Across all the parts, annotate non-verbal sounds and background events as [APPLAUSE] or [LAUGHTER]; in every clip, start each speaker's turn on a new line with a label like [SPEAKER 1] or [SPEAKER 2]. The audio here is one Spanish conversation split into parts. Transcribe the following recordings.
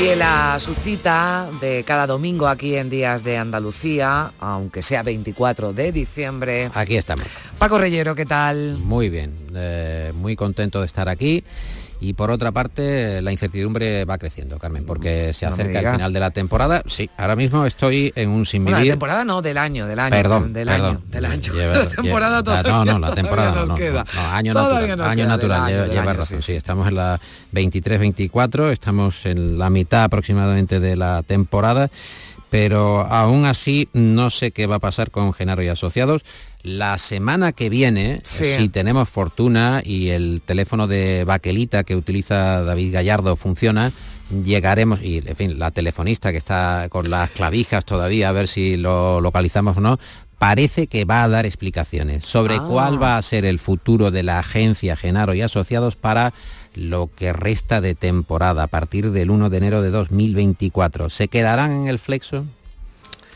[SPEAKER 1] Fiel a su cita de cada domingo aquí en Días de Andalucía, aunque sea 24 de diciembre.
[SPEAKER 2] Aquí estamos.
[SPEAKER 1] Paco Reyero, ¿qué tal?
[SPEAKER 2] Muy bien, eh, muy contento de estar aquí. Y por otra parte, la incertidumbre va creciendo, Carmen, porque se
[SPEAKER 1] No
[SPEAKER 2] acerca el final de la temporada. Sí, ahora mismo estoy en un sin
[SPEAKER 1] Bueno, la temporada no, del año, del año.
[SPEAKER 2] Perdón,
[SPEAKER 1] del
[SPEAKER 2] perdón.
[SPEAKER 1] año, del año.
[SPEAKER 2] Lleva- [LAUGHS]
[SPEAKER 1] la temporada
[SPEAKER 2] lleva-
[SPEAKER 1] todavía,
[SPEAKER 2] No, no, la temporada
[SPEAKER 1] nos
[SPEAKER 2] no, no,
[SPEAKER 1] queda.
[SPEAKER 2] no, año
[SPEAKER 1] Todavía
[SPEAKER 2] natural,
[SPEAKER 1] nos
[SPEAKER 2] año
[SPEAKER 1] queda
[SPEAKER 2] natural,
[SPEAKER 1] año,
[SPEAKER 2] lleva, lleva
[SPEAKER 1] año,
[SPEAKER 2] razón,
[SPEAKER 1] sí,
[SPEAKER 2] sí,
[SPEAKER 1] sí.
[SPEAKER 2] estamos en la 23-24, estamos en la mitad aproximadamente de la temporada, pero aún así no sé qué va a pasar con Genaro y Asociados. La semana que viene,
[SPEAKER 1] Sí.
[SPEAKER 2] si tenemos fortuna y el teléfono de baquelita que utiliza David Gallardo funciona, llegaremos, y en fin, la telefonista que está con las clavijas todavía, a ver si lo localizamos o no, parece que va a dar explicaciones sobre
[SPEAKER 1] Ah.
[SPEAKER 2] cuál va a ser el futuro de la agencia Genaro y Asociados para lo que resta de temporada a partir del 1 de enero de 2024. ¿Se quedarán en el flexo?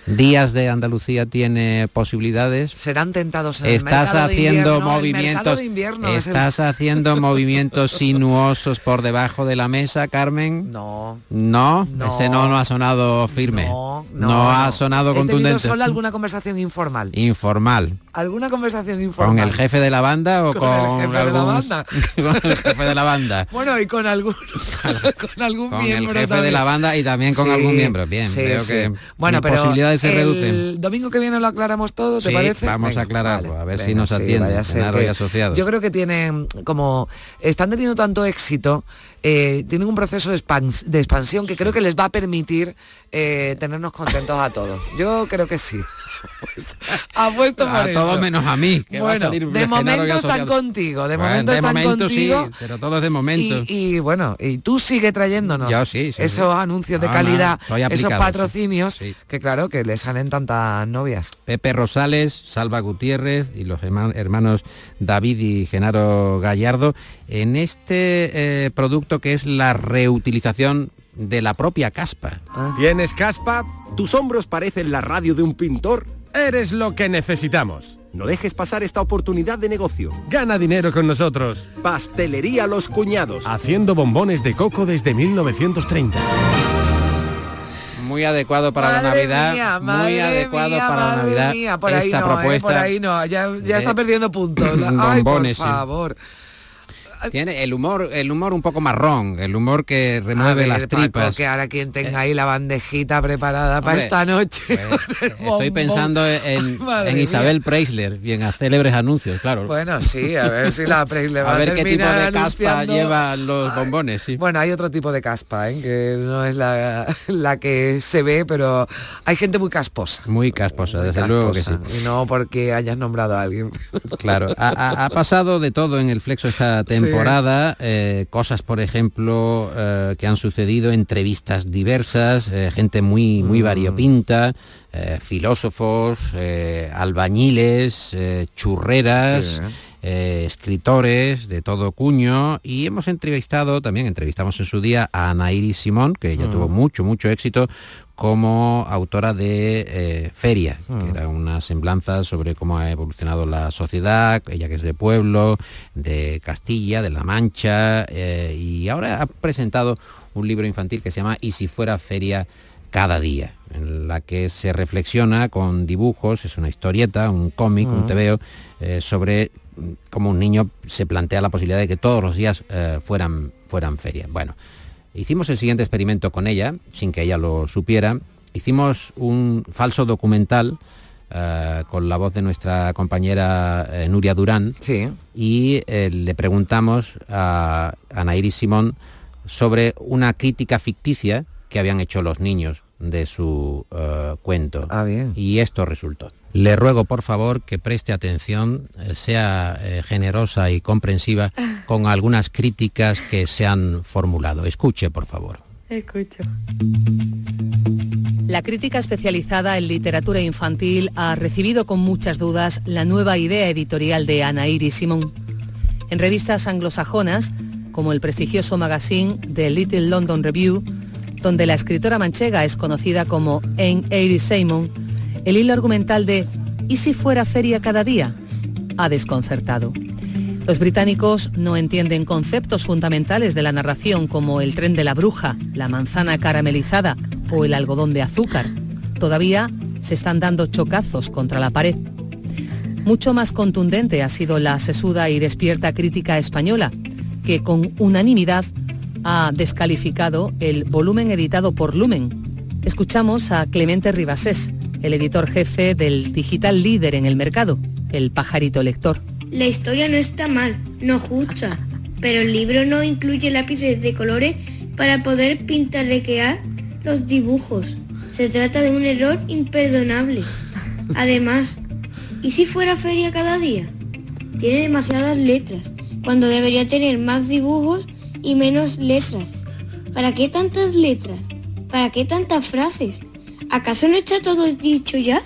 [SPEAKER 2] Días de Andalucía tiene posibilidades.
[SPEAKER 1] Serán tentados en el
[SPEAKER 2] Estás
[SPEAKER 1] mercado de
[SPEAKER 2] haciendo
[SPEAKER 1] invierno, el mercado
[SPEAKER 2] movimientos.
[SPEAKER 1] de invierno el-
[SPEAKER 2] Estás haciendo [LAUGHS] movimientos sinuosos por debajo de la mesa, Carmen.
[SPEAKER 1] No.
[SPEAKER 2] No,
[SPEAKER 1] No.
[SPEAKER 2] ese no no ha sonado firme.
[SPEAKER 1] No,
[SPEAKER 2] No,
[SPEAKER 1] no,
[SPEAKER 2] ha sonado
[SPEAKER 1] He
[SPEAKER 2] contundente.
[SPEAKER 1] solo alguna conversación informal.
[SPEAKER 2] Informal.
[SPEAKER 1] ¿Alguna conversación informal?
[SPEAKER 2] ¿Con el jefe de la banda o
[SPEAKER 1] Con
[SPEAKER 2] con,
[SPEAKER 1] el jefe de la
[SPEAKER 2] algún-
[SPEAKER 1] banda. [LAUGHS]
[SPEAKER 2] con el jefe de la banda? [LAUGHS]
[SPEAKER 1] Bueno, y con algún, con algún
[SPEAKER 2] Con el
[SPEAKER 1] miembro
[SPEAKER 2] jefe de la banda y también con
[SPEAKER 1] Sí,
[SPEAKER 2] algún miembro. Bien,
[SPEAKER 1] sí,
[SPEAKER 2] veo
[SPEAKER 1] sí.
[SPEAKER 2] que
[SPEAKER 1] bueno, pero
[SPEAKER 2] se
[SPEAKER 1] el
[SPEAKER 2] reducen.
[SPEAKER 1] domingo que viene lo aclaramos todo, ¿te
[SPEAKER 2] Sí,
[SPEAKER 1] parece?
[SPEAKER 2] vamos a aclararlo, a ver si nos
[SPEAKER 1] sí,
[SPEAKER 2] atienden,
[SPEAKER 1] vaya a ser
[SPEAKER 2] asociados.
[SPEAKER 1] Yo creo que tienen como están teniendo tanto éxito, eh, tienen un proceso de, expans- de expansión que creo que les va a permitir eh, tenernos contentos a todos. Yo creo que sí. [LAUGHS] Apuesto por
[SPEAKER 2] A
[SPEAKER 1] eso.
[SPEAKER 2] todos menos a mí. que va a
[SPEAKER 1] Bueno,
[SPEAKER 2] salir
[SPEAKER 1] de momento están contigo, de
[SPEAKER 2] Bueno,
[SPEAKER 1] momento
[SPEAKER 2] de
[SPEAKER 1] están
[SPEAKER 2] momento
[SPEAKER 1] contigo.
[SPEAKER 2] sí, pero todo es de momento.
[SPEAKER 1] Y, y, bueno, y tú sigue trayéndonos
[SPEAKER 2] Yo sí, sí,
[SPEAKER 1] esos
[SPEAKER 2] sí.
[SPEAKER 1] anuncios de calidad,
[SPEAKER 2] no,
[SPEAKER 1] esos patrocinios,
[SPEAKER 2] sí.
[SPEAKER 1] que claro, que le salen tantas novias.
[SPEAKER 2] Pepe Rosales, Salva Gutiérrez y los herma- hermanos David y Genaro Gallardo en este eh, producto que es la reutilización de la propia caspa.
[SPEAKER 3] ¿Tienes caspa?
[SPEAKER 4] ¿Tus hombros parecen la radio de un pintor?
[SPEAKER 3] Eres lo que necesitamos.
[SPEAKER 4] No dejes pasar esta oportunidad de negocio.
[SPEAKER 3] Gana dinero con nosotros.
[SPEAKER 4] Pastelería Los Cuñados.
[SPEAKER 3] Haciendo bombones de coco desde 1930.
[SPEAKER 2] Muy adecuado para la Navidad,
[SPEAKER 1] mía,
[SPEAKER 2] muy adecuado
[SPEAKER 1] mía,
[SPEAKER 2] para la Navidad.
[SPEAKER 1] mía, por ahí
[SPEAKER 2] esta
[SPEAKER 1] no, eh,
[SPEAKER 2] propuesta
[SPEAKER 1] por ahí no, ya, ya está perdiendo puntos. [CLEARS THROAT] Ay, por favor.
[SPEAKER 2] Tiene el humor, el humor un poco marrón, el humor que remueve
[SPEAKER 1] ver,
[SPEAKER 2] las tripas. Eh,
[SPEAKER 1] que ahora quien tenga ahí la bandejita preparada para esta noche.
[SPEAKER 2] pues, [LAUGHS] Estoy pensando en. [LAUGHS] Isabel Preisler y en célebres anuncios, claro.
[SPEAKER 1] Bueno, sí, a ver si la Preis le [LAUGHS] va
[SPEAKER 2] a
[SPEAKER 1] a
[SPEAKER 2] ver qué tipo de caspa llevan los bombones, sí.
[SPEAKER 1] Bueno, hay otro tipo de caspa, ¿eh? que no es la, la que se ve, pero hay gente muy casposa.
[SPEAKER 2] Muy casposa,
[SPEAKER 1] muy
[SPEAKER 2] desde luego que sí.
[SPEAKER 1] Y no porque hayas nombrado a alguien.
[SPEAKER 2] Claro, ha, ha- ha pasado de todo en el Flexo esta temporada, eh, cosas por ejemplo eh, que han sucedido, entrevistas diversas, eh, gente muy, muy
[SPEAKER 1] Mm.
[SPEAKER 2] variopinta, filósofos, albañiles, churreras. Eh, escritores de todo cuño y hemos entrevistado, también entrevistamos en su día a Ana Iris Simón, que ella
[SPEAKER 1] Mm.
[SPEAKER 2] tuvo mucho, mucho éxito como autora de eh, Feria, que era una semblanza sobre cómo ha evolucionado la sociedad, ella que es de pueblo, de Castilla, de La Mancha, eh, y ahora ha presentado un libro infantil que se llama Y si fuera feria cada día, en la que se reflexiona con dibujos, es una historieta, un cómic, un
[SPEAKER 1] Mm.
[SPEAKER 2] tebeo, eh, sobre cómo un niño se plantea la posibilidad de que todos los días eh, fueran, fueran feria. Bueno, hicimos el siguiente experimento con ella, sin que ella lo supiera. Hicimos un falso documental eh, con la voz de nuestra compañera eh, Nuria Durán
[SPEAKER 1] Sí.
[SPEAKER 2] y eh, le preguntamos a Ana Iris Simón sobre una crítica ficticia que habían hecho los niños de su cuento.
[SPEAKER 1] Ah, bien.
[SPEAKER 2] Y esto resultó. Le ruego, por favor, que preste atención, eh, sea eh, generosa y comprensiva [LAUGHS] con algunas críticas que se han formulado. Escuche, por favor.
[SPEAKER 5] Escucho.
[SPEAKER 6] La crítica especializada en literatura infantil ha recibido con muchas dudas la nueva idea editorial de Ana Iris Simón. En revistas anglosajonas, como el prestigioso magazine The Little London Review, donde la escritora manchega es conocida como Anne Iris Simon, el hilo argumental de ¿Y si fuera feria cada día? ha desconcertado. Los británicos no entienden conceptos fundamentales de la narración como el tren de la bruja, la manzana caramelizada o el algodón de azúcar. Todavía se están dando chocazos contra la pared. Mucho más contundente ha sido la sesuda y despierta crítica española, que con unanimidad ha descalificado el volumen editado por Lumen. Escuchamos a Clemente Ribasés, el editor jefe del digital líder en el mercado, el pajarito lector.
[SPEAKER 7] La historia no está mal, no justa, pero el libro no incluye lápices de colores para poder pintarrequear los dibujos. Se trata de un error imperdonable. Además, ¿y si fuera feria cada día? Tiene demasiadas letras, cuando debería tener más dibujos y menos letras. ¿Para qué tantas letras? ¿Para qué tantas frases? ¿Acaso no está todo dicho ya?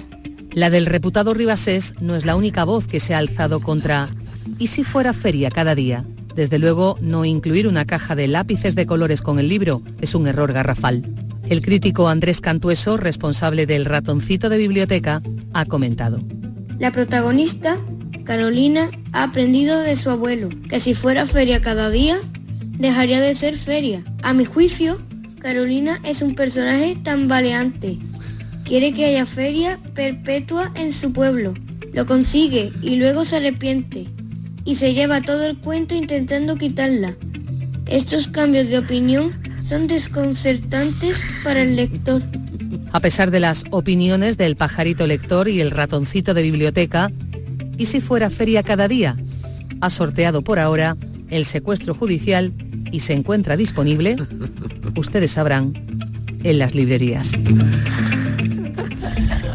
[SPEAKER 6] La del reputado Ribasés no es la única voz que se ha alzado contra ¿y si fuera feria cada día? Desde luego, no incluir una caja de lápices de colores con el libro es un error garrafal. El crítico Andrés Cantueso, responsable del ratoncito de biblioteca, ha comentado.
[SPEAKER 7] La protagonista, Carolina, ha aprendido de su abuelo que si fuera feria cada día, dejaría de ser feria. A mi juicio, Carolina es un personaje tambaleante. Quiere que haya feria perpetua en su pueblo. Lo consigue y luego se arrepiente. Y se lleva todo el cuento intentando quitarla. Estos cambios de opinión son desconcertantes para el lector.
[SPEAKER 6] A pesar de las opiniones del pajarito lector y el ratoncito de biblioteca, ¿y si fuera feria cada día? Ha sorteado por ahora el secuestro judicial y se encuentra disponible, ustedes sabrán, en las librerías.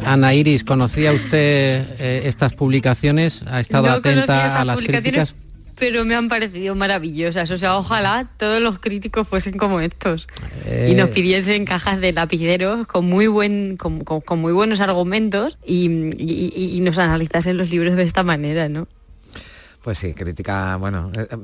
[SPEAKER 2] Ana Iris, ¿conocía usted eh, estas publicaciones? ¿Ha estado
[SPEAKER 5] No
[SPEAKER 2] atenta a las
[SPEAKER 5] publicaciones,
[SPEAKER 2] críticas?
[SPEAKER 5] Pero me han parecido maravillosas. O sea, ojalá todos los críticos fuesen como estos.
[SPEAKER 2] Eh,
[SPEAKER 5] Y nos pidiesen cajas de lapiceros con muy buen, con, con- con muy buenos argumentos y, y- y nos analizasen los libros de esta manera, ¿no?
[SPEAKER 1] Pues sí, crítica, bueno, eh, eh,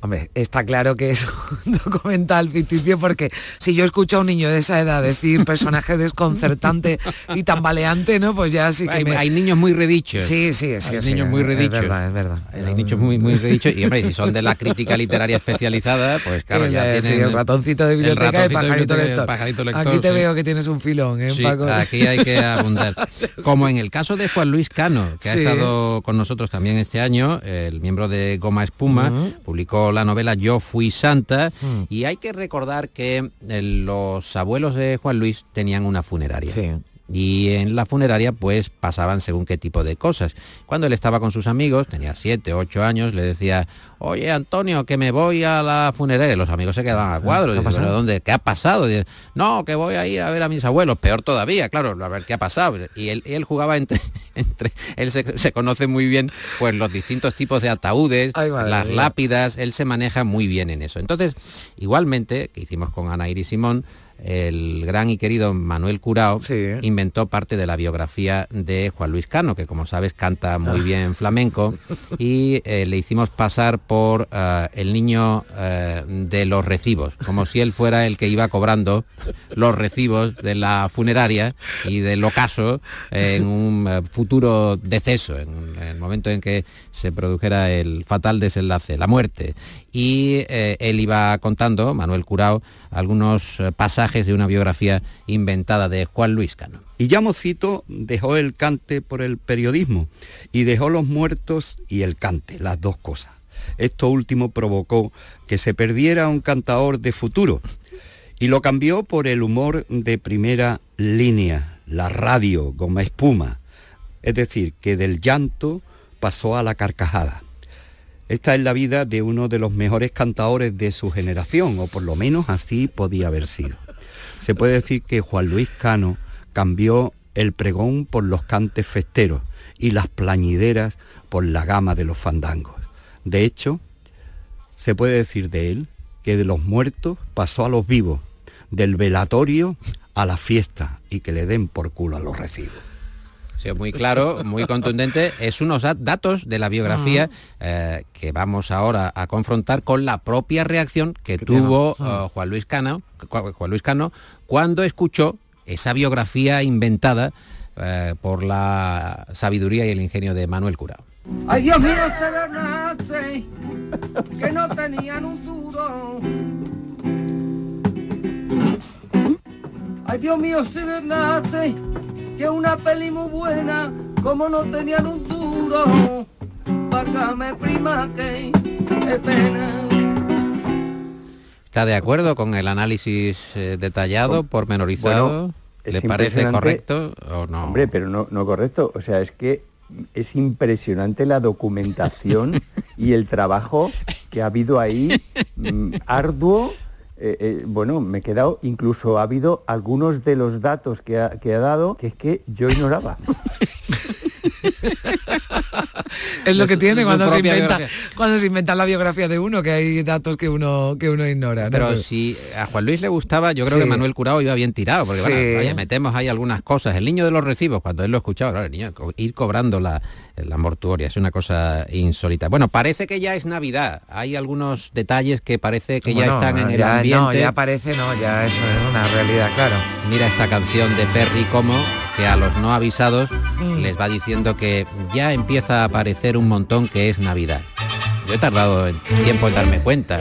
[SPEAKER 1] hombre, está claro que es [LAUGHS] un documental ficticio porque si yo escucho a un niño de esa edad decir personaje desconcertante y tambaleante, ¿no? Pues ya sí que
[SPEAKER 2] hay,
[SPEAKER 1] me...
[SPEAKER 2] hay niños muy redichos.
[SPEAKER 1] Sí, sí, sí.
[SPEAKER 2] Hay
[SPEAKER 1] sí,
[SPEAKER 2] niños muy
[SPEAKER 1] es
[SPEAKER 2] redichos.
[SPEAKER 1] verdad, es verdad.
[SPEAKER 2] Hay niños muy, muy redichos y hombre, si son de la crítica literaria especializada, pues claro,
[SPEAKER 1] El,
[SPEAKER 2] ya
[SPEAKER 1] eh, sí,
[SPEAKER 2] tienen
[SPEAKER 1] el ratoncito de biblioteca y el
[SPEAKER 2] de biblioteca y el pajarito lector,
[SPEAKER 1] Aquí te veo que tienes un filón, ¿eh, Paco?
[SPEAKER 2] aquí hay que abundar. [LAUGHS] Como en el caso de Juan Luis Cano, que ha estado con nosotros también este año, el miembro de Goma Espuma,
[SPEAKER 1] Ujú.
[SPEAKER 2] publicó la novela Yo fui santa
[SPEAKER 1] Mm.
[SPEAKER 2] y hay que recordar que eh, los abuelos de Juan Luis tenían una funeraria.
[SPEAKER 1] Sí.
[SPEAKER 2] Y en la funeraria pues pasaban según qué tipo de cosas. Cuando él estaba con sus amigos, tenía siete, ocho años, le decía, oye Antonio, que me voy a la funeraria. Los amigos se quedaban a cuadros.
[SPEAKER 1] ¿Qué ha
[SPEAKER 2] Dice, "¿Pero
[SPEAKER 1] pasado?
[SPEAKER 2] dónde? ¿Qué ha pasado? Dice, no, que voy a ir a ver a mis abuelos. Peor todavía, claro, a ver qué ha pasado. Y él, y él jugaba entre, [LAUGHS] entre él se, se conoce muy bien pues los distintos tipos de ataúdes,
[SPEAKER 1] Ay,
[SPEAKER 2] las
[SPEAKER 1] mía.
[SPEAKER 2] lápidas, él se maneja muy bien en eso. Entonces, igualmente, que hicimos con Ana Iris Simón, el gran y querido Manuel Curao
[SPEAKER 1] Sí.
[SPEAKER 2] inventó parte de la biografía de Juan Luis Cano, que como sabes canta
[SPEAKER 1] Ah.
[SPEAKER 2] muy bien flamenco, y eh, le hicimos pasar por eh, el niño eh, de los recibos, como si él fuera el que iba cobrando los recibos de la funeraria y del ocaso en un futuro deceso, en, en el momento en que se produjera el fatal desenlace, la muerte. Y eh, él iba contando, Manuel Curao, algunos eh, de una biografía inventada de Juan Luis Cano.
[SPEAKER 8] Y ya Mocito dejó el cante por el periodismo y dejó los muertos y el cante, las dos cosas. Esto último provocó que se perdiera un cantador de futuro y lo cambió por el humor de primera línea, la radio, goma espuma. Es decir, que del llanto pasó a la carcajada. Esta es la vida de uno de los mejores cantadores de su generación, o por lo menos así podía haber sido. Se puede decir que Juan Luis Cano cambió el pregón por los cantes festeros y las plañideras por la gama de los fandangos. De hecho, se puede decir de él que de los muertos pasó a los vivos, del velatorio a la fiesta y que le den por culo a los recibos.
[SPEAKER 2] Sí, muy claro, muy contundente. Es unos dat- datos de la biografía eh, que vamos ahora a confrontar con la propia reacción que tuvo eh, Juan Luis Cano, Ju- Juan Luis Cano cuando escuchó esa biografía inventada eh, por la sabiduría y el ingenio de Manuel Curao.
[SPEAKER 9] Ay, Dios mío, se vernace, que no tenían un duro. Ay, Dios mío, se vernace, que una peli muy buena, como no tenían un duro. Párgame, prima, que es pena.
[SPEAKER 2] ¿Está de acuerdo con el análisis eh, detallado, pormenorizado?
[SPEAKER 10] Bueno,
[SPEAKER 2] ¿Le parece correcto o no?
[SPEAKER 10] Hombre, pero no, no correcto. O sea, es que es impresionante la documentación [LAUGHS] y el trabajo que ha habido ahí, mm, arduo. Eh, eh, bueno, me he quedado, incluso ha habido algunos de los datos que ha, que ha dado que es que yo ignoraba. [LAUGHS]
[SPEAKER 1] Es lo que
[SPEAKER 2] su-
[SPEAKER 1] tiene cuando se inventa
[SPEAKER 2] biografía.
[SPEAKER 1] cuando se inventa la biografía de uno, que hay datos que uno que uno ignora. ¿no?
[SPEAKER 2] Pero si a Juan Luis le gustaba, yo creo
[SPEAKER 1] Sí.
[SPEAKER 2] que Manuel Curao iba bien tirado, porque
[SPEAKER 1] Sí.
[SPEAKER 2] bueno, vaya, metemos ahí algunas cosas. El niño de los recibos, cuando él lo escuchaba, claro, el niño, ir cobrando la, la mortuoria, es una cosa insólita. Bueno, parece que ya es Navidad. Hay algunos detalles que parece que ya están en el
[SPEAKER 1] ya-
[SPEAKER 2] ambiente.
[SPEAKER 1] No, ya parece, no, ya eso es una realidad, claro.
[SPEAKER 2] Mira esta canción de Perry como que a los no avisados
[SPEAKER 1] Mm.
[SPEAKER 2] les va diciendo que ya empieza a aparecer un montón que es Navidad. Yo he tardado en- tiempo en darme cuenta.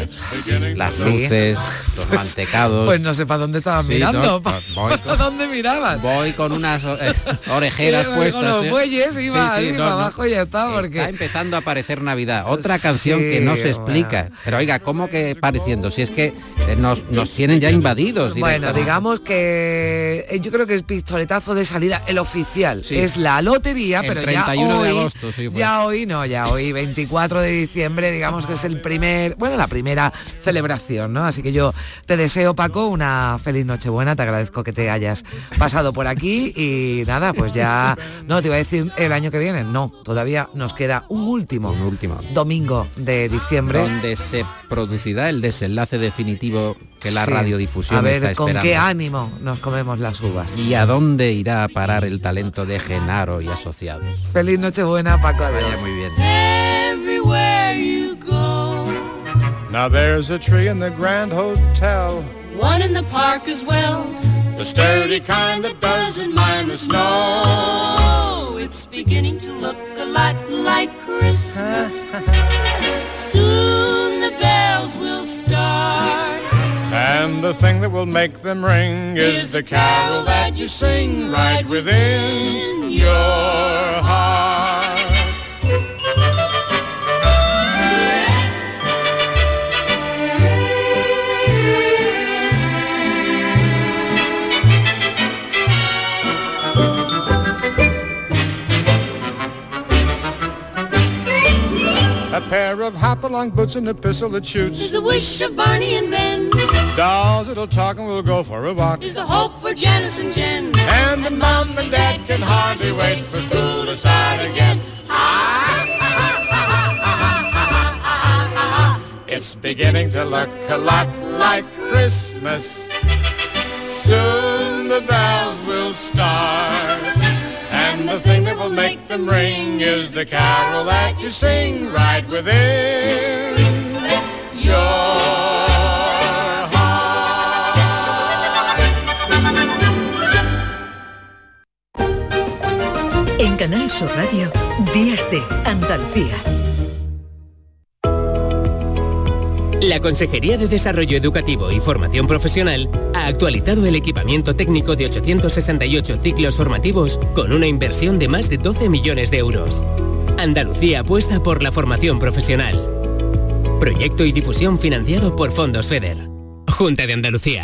[SPEAKER 2] Las luces, los mantecados.
[SPEAKER 1] Pues no sé para dónde estabas
[SPEAKER 2] Sí,
[SPEAKER 1] mirando.
[SPEAKER 2] no,
[SPEAKER 1] ¿Para
[SPEAKER 2] voy [LAUGHS] con-
[SPEAKER 1] dónde mirabas?
[SPEAKER 2] Voy con unas eh, orejeras
[SPEAKER 1] Con
[SPEAKER 2] puestas.
[SPEAKER 1] los
[SPEAKER 2] ¿eh?
[SPEAKER 1] bueyes iba
[SPEAKER 2] Sí, sí,
[SPEAKER 1] ahí
[SPEAKER 2] no,
[SPEAKER 1] para
[SPEAKER 2] no.
[SPEAKER 1] abajo y ya está, porque
[SPEAKER 2] Está empezando a aparecer Navidad. Otra canción
[SPEAKER 1] Sí,
[SPEAKER 2] que no se explica. Pero oiga, ¿cómo que pareciendo? Si es que eh, nos, nos tienen ya invadidos.
[SPEAKER 1] Bueno, digamos que yo creo que es pistoletazo de salida el oficial.
[SPEAKER 2] Sí.
[SPEAKER 1] Es la lotería,
[SPEAKER 2] El
[SPEAKER 1] pero
[SPEAKER 2] 31
[SPEAKER 1] ya
[SPEAKER 2] de
[SPEAKER 1] hoy,
[SPEAKER 2] agosto, sí, fue.
[SPEAKER 1] ya hoy no, ya hoy 24 de diciembre, digamos que es el primer, bueno, la primera celebración, ¿no? Así que yo te deseo, Paco, una feliz Nochebuena, te agradezco que te hayas pasado por aquí y nada, pues ya, no, te iba a decir el año que viene, no, todavía nos queda un último,
[SPEAKER 2] Un último.
[SPEAKER 1] domingo de diciembre.
[SPEAKER 2] Donde se producirá el desenlace definitivo que la
[SPEAKER 1] Sí.
[SPEAKER 2] radiodifusión
[SPEAKER 1] A ver,
[SPEAKER 2] está
[SPEAKER 1] con
[SPEAKER 2] esperando.
[SPEAKER 1] qué ánimo nos comemos las uvas.
[SPEAKER 2] ¿Y a dónde irá a parar el talento de Genaro y asociados?
[SPEAKER 1] Feliz Nochebuena, Paco. Adiós.
[SPEAKER 2] Vaya muy bien.
[SPEAKER 11] Everywhere you go,
[SPEAKER 12] Now there's a tree in the Grand Hotel,
[SPEAKER 11] one in the park as well.
[SPEAKER 12] the sturdy kind that
[SPEAKER 11] Doesn't mind the snow. It's beginning to look a lot like Christmas. [LAUGHS] Soon the bells will start.
[SPEAKER 12] And the thing that will make them ring is the carol that you sing right within your heart. A pair of hop-along boots and a pistol that shoots.
[SPEAKER 11] Is the wish of Barney and Ben.
[SPEAKER 12] Dolls that'll talk and we'll go for a walk.
[SPEAKER 11] Is the hope for Janice and Jen.
[SPEAKER 12] And the mom and dad can hardly wait for school to start again. It's beginning to look a lot like Christmas. Soon the bells will start. The thing that will make them ring is the carol that you sing right within your
[SPEAKER 13] En Canal Sur Radio, Días de Andalucía.
[SPEAKER 14] La Consejería de Desarrollo Educativo y Formación Profesional ha actualizado el equipamiento técnico de 868 ciclos formativos con una inversión de más de 12 millones de euros. Andalucía apuesta por la formación profesional. Proyecto y difusión financiado por Fondos FEDER. Junta de Andalucía.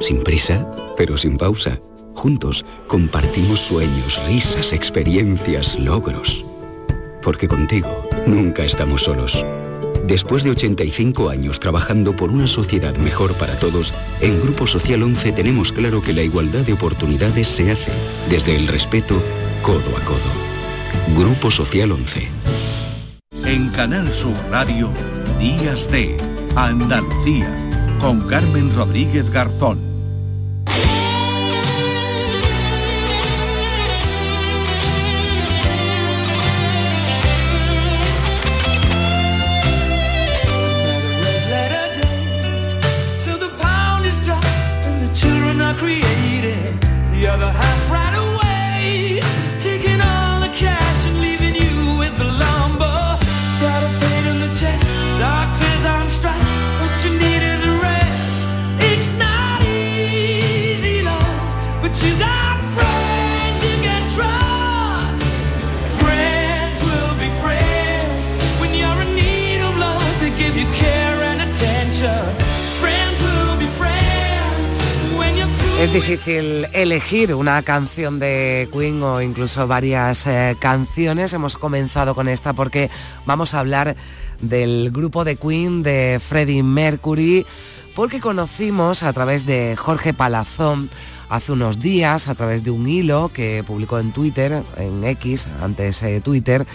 [SPEAKER 15] Sin prisa, pero sin pausa. Juntos compartimos sueños, risas, experiencias, logros. Porque contigo nunca estamos solos. Después de 85 años trabajando por una sociedad mejor para todos, en Grupo Social 11 tenemos claro que la igualdad de oportunidades se hace desde el respeto codo a codo. Grupo Social 11.
[SPEAKER 16] En Canal Sur Radio, Días de Andalucía, con Carmen Rodríguez Garzón.
[SPEAKER 1] Difícil elegir una canción de Queen o incluso varias eh, canciones. Hemos comenzado con esta porque vamos a hablar del grupo de Queen de Freddie Mercury, porque conocimos a través de Jorge Palazón hace unos días, a través de un hilo que publicó en Twitter, en X, antes eh, Twitter,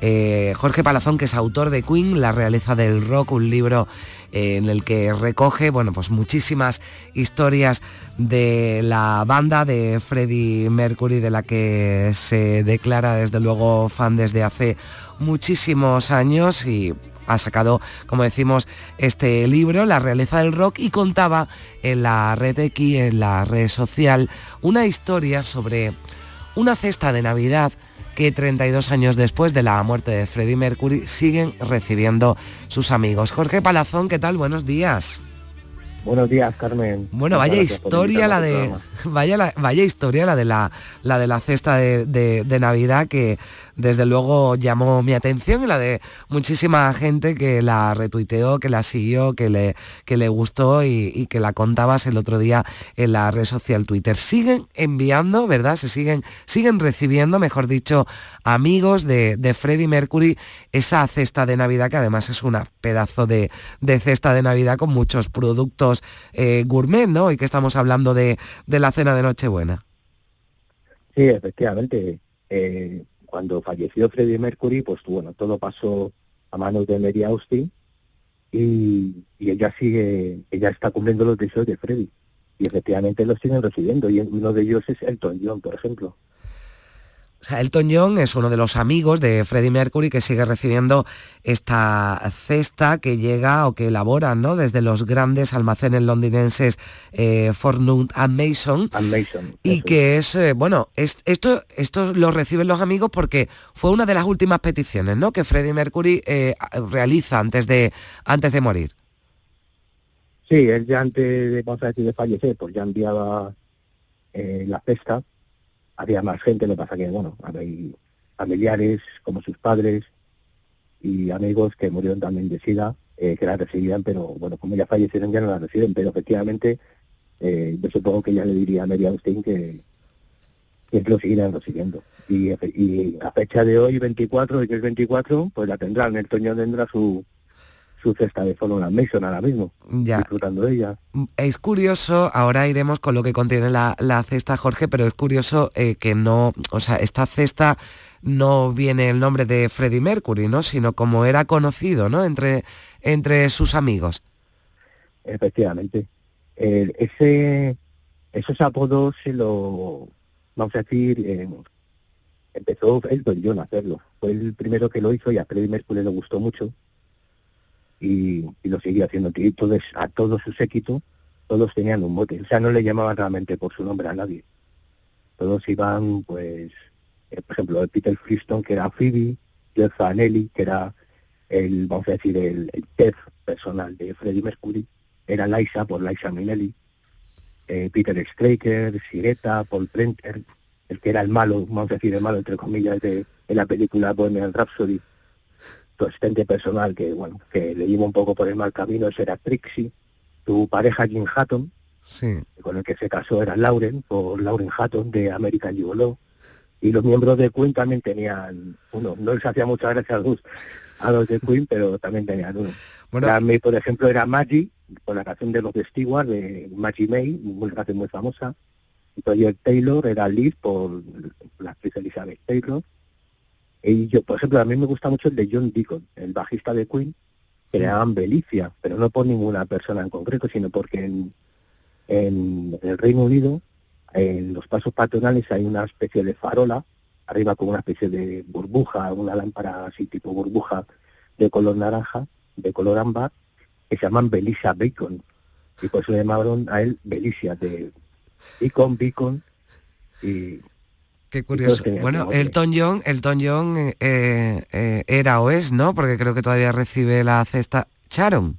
[SPEAKER 1] eh, Jorge Palazón, que es autor de Queen, La realeza del rock, un libro en el que recoge bueno, pues muchísimas historias de la banda de Freddie Mercury, de la que se declara desde luego fan desde hace muchísimos años y ha sacado, como decimos, este libro, La realeza del rock, y contaba en la red X, en la red social, una historia sobre una cesta de Navidad que 32 años después de la muerte de Freddie Mercury siguen recibiendo sus amigos. Jorge Palazón, ¿qué tal? Buenos días.
[SPEAKER 17] Buenos días, Carmen.
[SPEAKER 1] Bueno, vaya historia la de [LAUGHS] vaya la- vaya historia la de la la de la cesta de, de- de Navidad que desde luego llamó mi atención y la de muchísima gente que la retuiteó, que la siguió, que le que le gustó y, que la contabas el otro día en la red social Twitter. Siguen enviando, ¿verdad? Se siguen siguen recibiendo, mejor dicho, amigos de, de Freddie Mercury esa cesta de Navidad que además es una pedazo de, de cesta de Navidad con muchos productos eh, gourmet, ¿no? Y que estamos hablando de, de la cena de Nochebuena.
[SPEAKER 17] Sí, efectivamente. eh, cuando falleció Freddie Mercury, pues bueno, todo pasó a manos de Mary Austin y, ella sigue, ella está cumpliendo los deseos de Freddie. Y efectivamente los siguen recibiendo. Y uno de ellos es Elton John, por ejemplo.
[SPEAKER 1] O sea, Elton John es uno de los amigos de Freddie Mercury que sigue recibiendo esta cesta que llega o que elaboran ¿no? desde los grandes almacenes londinenses eh, Fortnum and Mason. y que es, eh, bueno, es- esto, esto lo reciben los amigos porque fue una de las últimas peticiones ¿no? que Freddie Mercury eh, realiza antes de, antes de morir.
[SPEAKER 17] Sí, él ya antes de, vamos a decir, de fallecer, pues ya enviaba eh, la cesta. Había más gente, lo que pasa que, bueno, hay familiares como sus padres y amigos que murieron también de sida. eh, que la recibían, pero bueno, como ya fallecieron ya no la reciben, pero efectivamente eh, yo supongo que ya le diría a Mary Austin que, que lo seguirán recibiendo. Y, y a fecha de hoy, 24, de que es 24, pues la tendrán, el Toño tendrá su, su cesta de Follow Mason ahora mismo,
[SPEAKER 1] Ya.
[SPEAKER 17] disfrutando de ella.
[SPEAKER 1] Es curioso, ahora iremos con lo que contiene la, la cesta, Jorge, pero es curioso eh, que no, o sea, esta cesta no viene el nombre de Freddie Mercury, ¿no? Sino como era conocido, ¿no? Entre, entre sus amigos.
[SPEAKER 17] Efectivamente. Ese, esos apodos se lo, vamos a decir, eh, empezó Elton John a hacerlo. Fue el primero que lo hizo y a Freddie Mercury le gustó mucho y, lo siguió haciendo. Y todos, a todo su séquito, todos tenían un mote. O sea, no le llamaban realmente por su nombre a nadie. Todos iban, pues, eh, por ejemplo, Peter Freestone, que era Phoebe, Jeff Anelli, que era el, vamos a decir, el, el chef personal de Freddie Mercury, era Liza por Liza Minnelli, eh, Peter Straker, Sireta, Paul Prenter, el que era el malo, vamos a decir, el malo entre comillas de, de la película Bohemian Rhapsody, tu asistente personal que, bueno, que le lleva un poco por el mal camino, ese era Trixie, tu pareja Jim Hatton,
[SPEAKER 1] Sí.
[SPEAKER 17] con el que se casó era Lauren, por Lauren Hatton de American Gigolo, y los miembros de Queen también tenían uno, no les hacía mucha gracia a los, a los de Queen, pero también tenían uno.
[SPEAKER 1] Bueno,
[SPEAKER 17] La May, por ejemplo, era Maggie, por la canción de los Stewart, de Maggie May, una canción muy famosa. Y Taylor era Liz por la actriz Elizabeth Taylor. Y yo, por ejemplo, a mí me gusta mucho el de John Deacon, el bajista de Queen, que le llaman Belicia, pero no por ninguna persona en concreto, sino porque en, en el Reino Unido, en los pasos patronales hay una especie de farola, arriba con una especie de burbuja, una lámpara así tipo burbuja de color naranja, de color ámbar, que se llaman Belicia Bacon. Y por eso le llamaron a él Belicia, de Beacon, Beacon. Y
[SPEAKER 1] Qué curioso. Bueno. Elton John, Elton John eh, eh, era o es, ¿no? Porque creo que todavía recibe la cesta Sharon.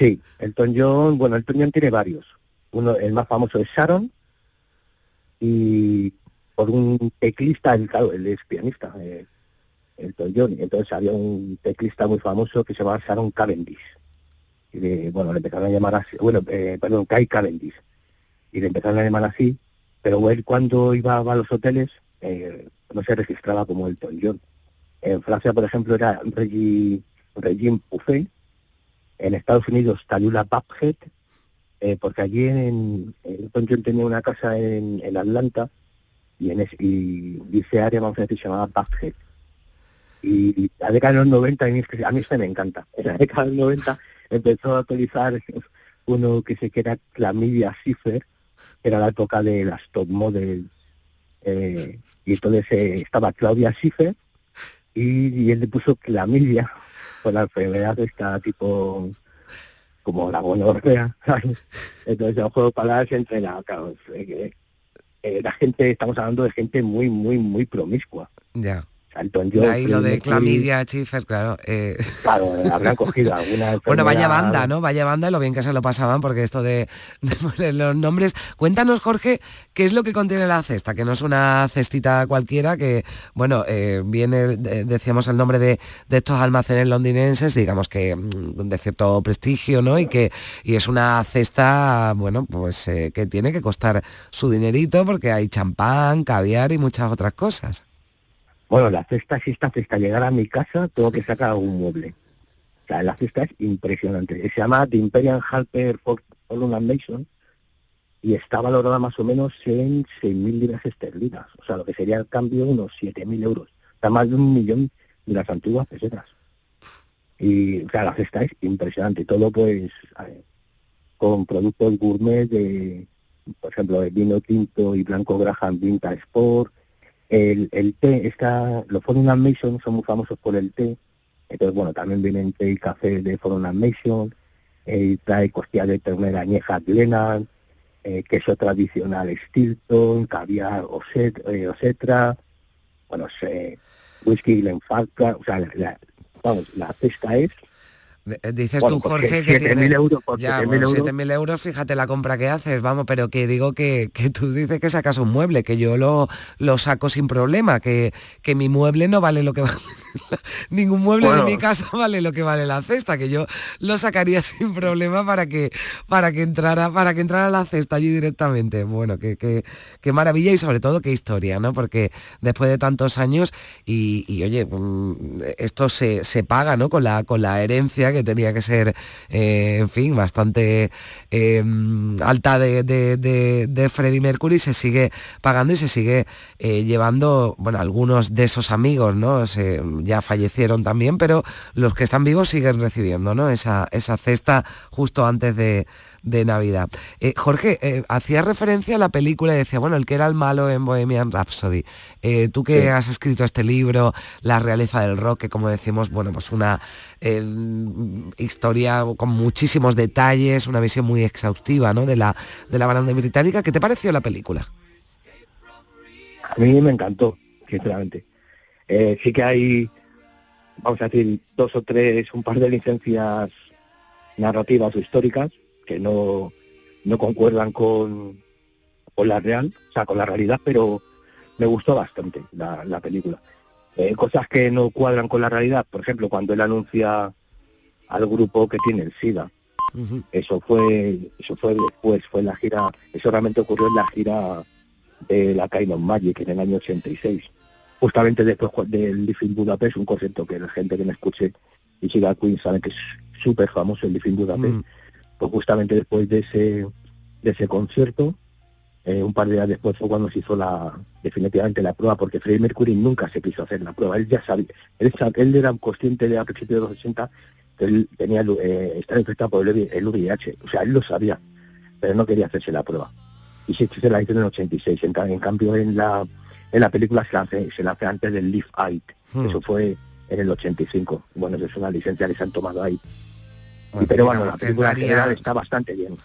[SPEAKER 17] Sí, Elton John, bueno, Elton John tiene varios. Uno, el más famoso es Sharon, y por un teclista, él, claro, él es pianista, eh, Elton John, y entonces había un teclista muy famoso que se llamaba Sharon Cavendish. Y le- bueno, le empezaron a llamar así, bueno, eh, perdón, Kai Cavendish. Y le empezaron a llamar así, pero él cuando iba a los hoteles eh, no se registraba como Elton John. En Francia, por ejemplo, era Regine Buffet, en Estados Unidos Tallulah Babhead, eh, porque allí en, Elton John tenía una casa en, en Atlanta y en ese, y, ese área, vamos a decir, se llamaba Babhead. Y la década de los 90, a mí, es a mí este me encanta. En la década de los 90 empezó a utilizar [LAUGHS] uno que se que era Clamidia que era la época de las top model. eh, y entonces eh, estaba Claudia Schiffer y, él le puso Clamidia [LAUGHS] por la enfermedad esta tipo como la gonorrea. [LAUGHS] Entonces el juego de palabras entre la, claro, eh, la gente, estamos hablando de gente muy, muy, muy promiscua.
[SPEAKER 1] Ya. De
[SPEAKER 17] John,
[SPEAKER 1] ahí lo de clamidia, Schiffer, claro. eh.
[SPEAKER 17] Claro, habrán cogido alguna [LAUGHS]
[SPEAKER 1] Bueno, vaya banda, ¿no? Vaya banda y lo bien que se lo pasaban, porque esto de, [LAUGHS] de poner los nombres. Cuéntanos, Jorge, qué es lo que contiene la cesta, que no es una cestita cualquiera, que, bueno, eh, viene, de- decíamos el nombre de, de estos almacenes londinenses, digamos que mm, de cierto prestigio, ¿no? Y que y es una cesta, bueno, pues eh, que tiene que costar su dinerito, porque hay champán, caviar y muchas otras cosas.
[SPEAKER 17] Bueno, la cesta, si esta cesta llegara a mi casa, tengo que sacar un mueble. O sea, la cesta es impresionante. Se llama The Imperial Harper for Column Mason y está valorada más o menos en 6.000 libras esterlinas. O sea, lo que sería el cambio unos 7.000 euros. Está más de un millón de las antiguas pesetas. Y, o sea, la cesta es impresionante. Todo, pues, con productos gourmet de, por ejemplo, de vino tinto y blanco Graham Vinta Sport, el, té, está, los Foreign Mason son muy famosos por el té, entonces bueno, también vienen té y café de Foreign Mason, eh, trae costilla de ternera añeja Glenn, eh, queso tradicional Stilton, caviar Oset, eh, Osetra, bueno, se, whisky Glenfarclas, o sea, la, la- vamos, la cesta es
[SPEAKER 1] Dices
[SPEAKER 17] Bueno,
[SPEAKER 1] tú, Jorge,
[SPEAKER 17] que
[SPEAKER 1] que
[SPEAKER 17] 7.000
[SPEAKER 1] tiene...
[SPEAKER 17] euros por
[SPEAKER 1] ya,
[SPEAKER 17] 7.000
[SPEAKER 1] bueno,
[SPEAKER 17] euros.
[SPEAKER 1] 7.000 euros, fíjate la compra que haces, vamos, pero que digo que, que tú dices que sacas un mueble, que yo lo, lo saco sin problema, que, que mi mueble no vale lo que, va- [LAUGHS] ningún mueble
[SPEAKER 17] Bueno.
[SPEAKER 1] de mi casa vale lo que vale la cesta, que yo lo sacaría [LAUGHS] sin problema para que para que entrara para que entrara la cesta allí directamente. Bueno, qué, qué- qué maravilla y sobre todo qué historia, ¿no? Porque después de tantos años y, y, oye, mm, esto se, se paga, ¿no? Con la con la herencia que tenía que ser, eh, en fin, bastante eh, alta de, de, de, de Freddie Mercury, se sigue pagando y se sigue eh, llevando, bueno, algunos de esos amigos, ¿no? Se- ya fallecieron también, pero los que están vivos siguen recibiendo, ¿no? Esa, esa cesta justo antes de, de Navidad. Eh, Jorge, eh, hacía referencia a la película y decía, bueno, el que era el malo en Bohemian Rhapsody. Eh, tú que
[SPEAKER 17] Sí.
[SPEAKER 1] has escrito este libro, La realeza del rock, que como decimos, bueno, pues una historia con muchísimos detalles, una visión muy exhaustiva, ¿no? De la, de la banda británica. ¿Qué te pareció la película?
[SPEAKER 17] A mí me encantó, sinceramente. Sí que hay, vamos a decir, dos o tres, un par de licencias narrativas o históricas que no, no concuerdan con, con la real, o sea, con la realidad, pero me gustó bastante la, la película. Eh, cosas que no cuadran con la realidad, por ejemplo, cuando él anuncia al grupo que tiene el SIDA, eso fue eso fue después, fue en la gira, eso realmente ocurrió en la gira de la Kind of Magic en el año 86. Justamente después del Live in Budapest, un concierto que la gente que me escuche y siga a Queen sabe que es súper famoso el Live in Budapest. Pues justamente después de ese, de ese concierto, eh, un par de días después fue cuando se hizo la definitivamente la prueba, porque Freddie Mercury nunca se quiso hacer la prueba. Él ya sabía, él, era consciente de a principios de los 80 que él tenía eh, estaba infectado por el, el VIH. O sea, él lo sabía, pero no quería hacerse la prueba. Y sí se la hizo en el 86. En, en cambio, en la, en la película se la hace, se la hace antes del Live Aid.
[SPEAKER 1] Hmm.
[SPEAKER 17] Eso fue en el 85. Bueno, eso es una licencia que se han tomado ahí.
[SPEAKER 1] Bueno,
[SPEAKER 17] pero bueno, la película en general está bastante bien.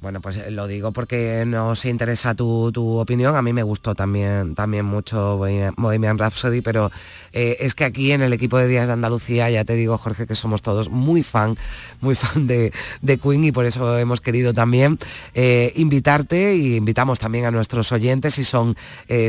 [SPEAKER 1] Bueno, pues eh, lo digo porque no se interesa tu, tu opinión. A mí me gustó también, también mucho Bohemian Rhapsody, pero eh, es que aquí en el equipo de Días de Andalucía, ya te digo, Jorge, que somos todos muy fan, muy fan de, de Queen y por eso hemos querido también eh, invitarte y invitamos también a nuestros oyentes si son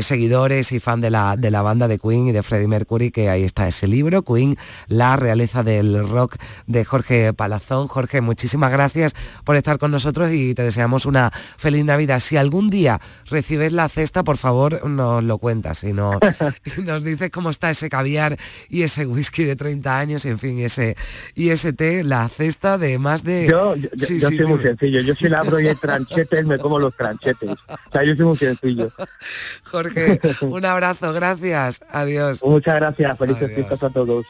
[SPEAKER 1] seguidores y fan de la, de la banda de Queen y de Freddie Mercury, que ahí está ese libro, Queen, la realeza del rock de Jorge Palazón. Jorge, muchísimas gracias por estar con nosotros y te deseamos una feliz Navidad. Si algún día recibes la cesta, por favor, nos lo cuentas y, no, [LAUGHS] y nos dices cómo está ese caviar y ese whisky de 30 años, en fin, y ese, y ese té, la cesta de más de...
[SPEAKER 17] Yo, yo, yo-
[SPEAKER 1] Sí,
[SPEAKER 17] yo
[SPEAKER 1] sí,
[SPEAKER 17] soy muy sencillo. Yo si le abro y hay tranchetes, me como los tranchetes. O sea, yo soy muy sencillo.
[SPEAKER 1] Jorge, un abrazo, gracias, adiós.
[SPEAKER 17] Muchas gracias. Felices fiestas a todos.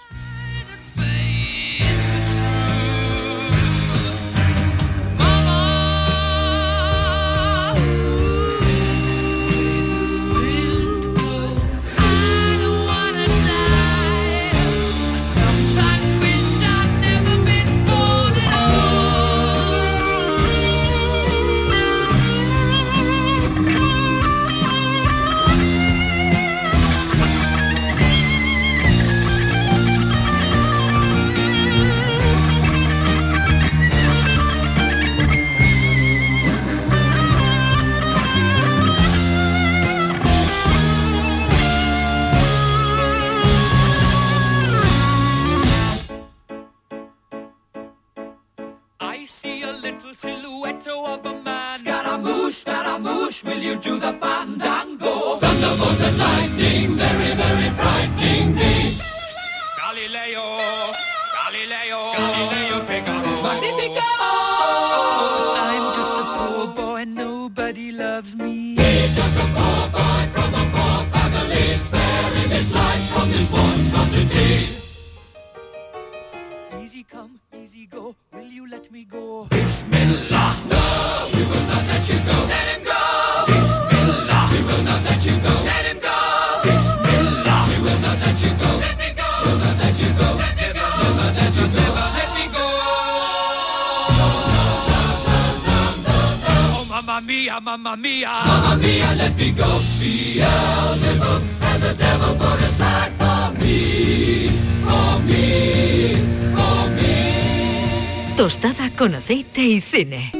[SPEAKER 13] Cine.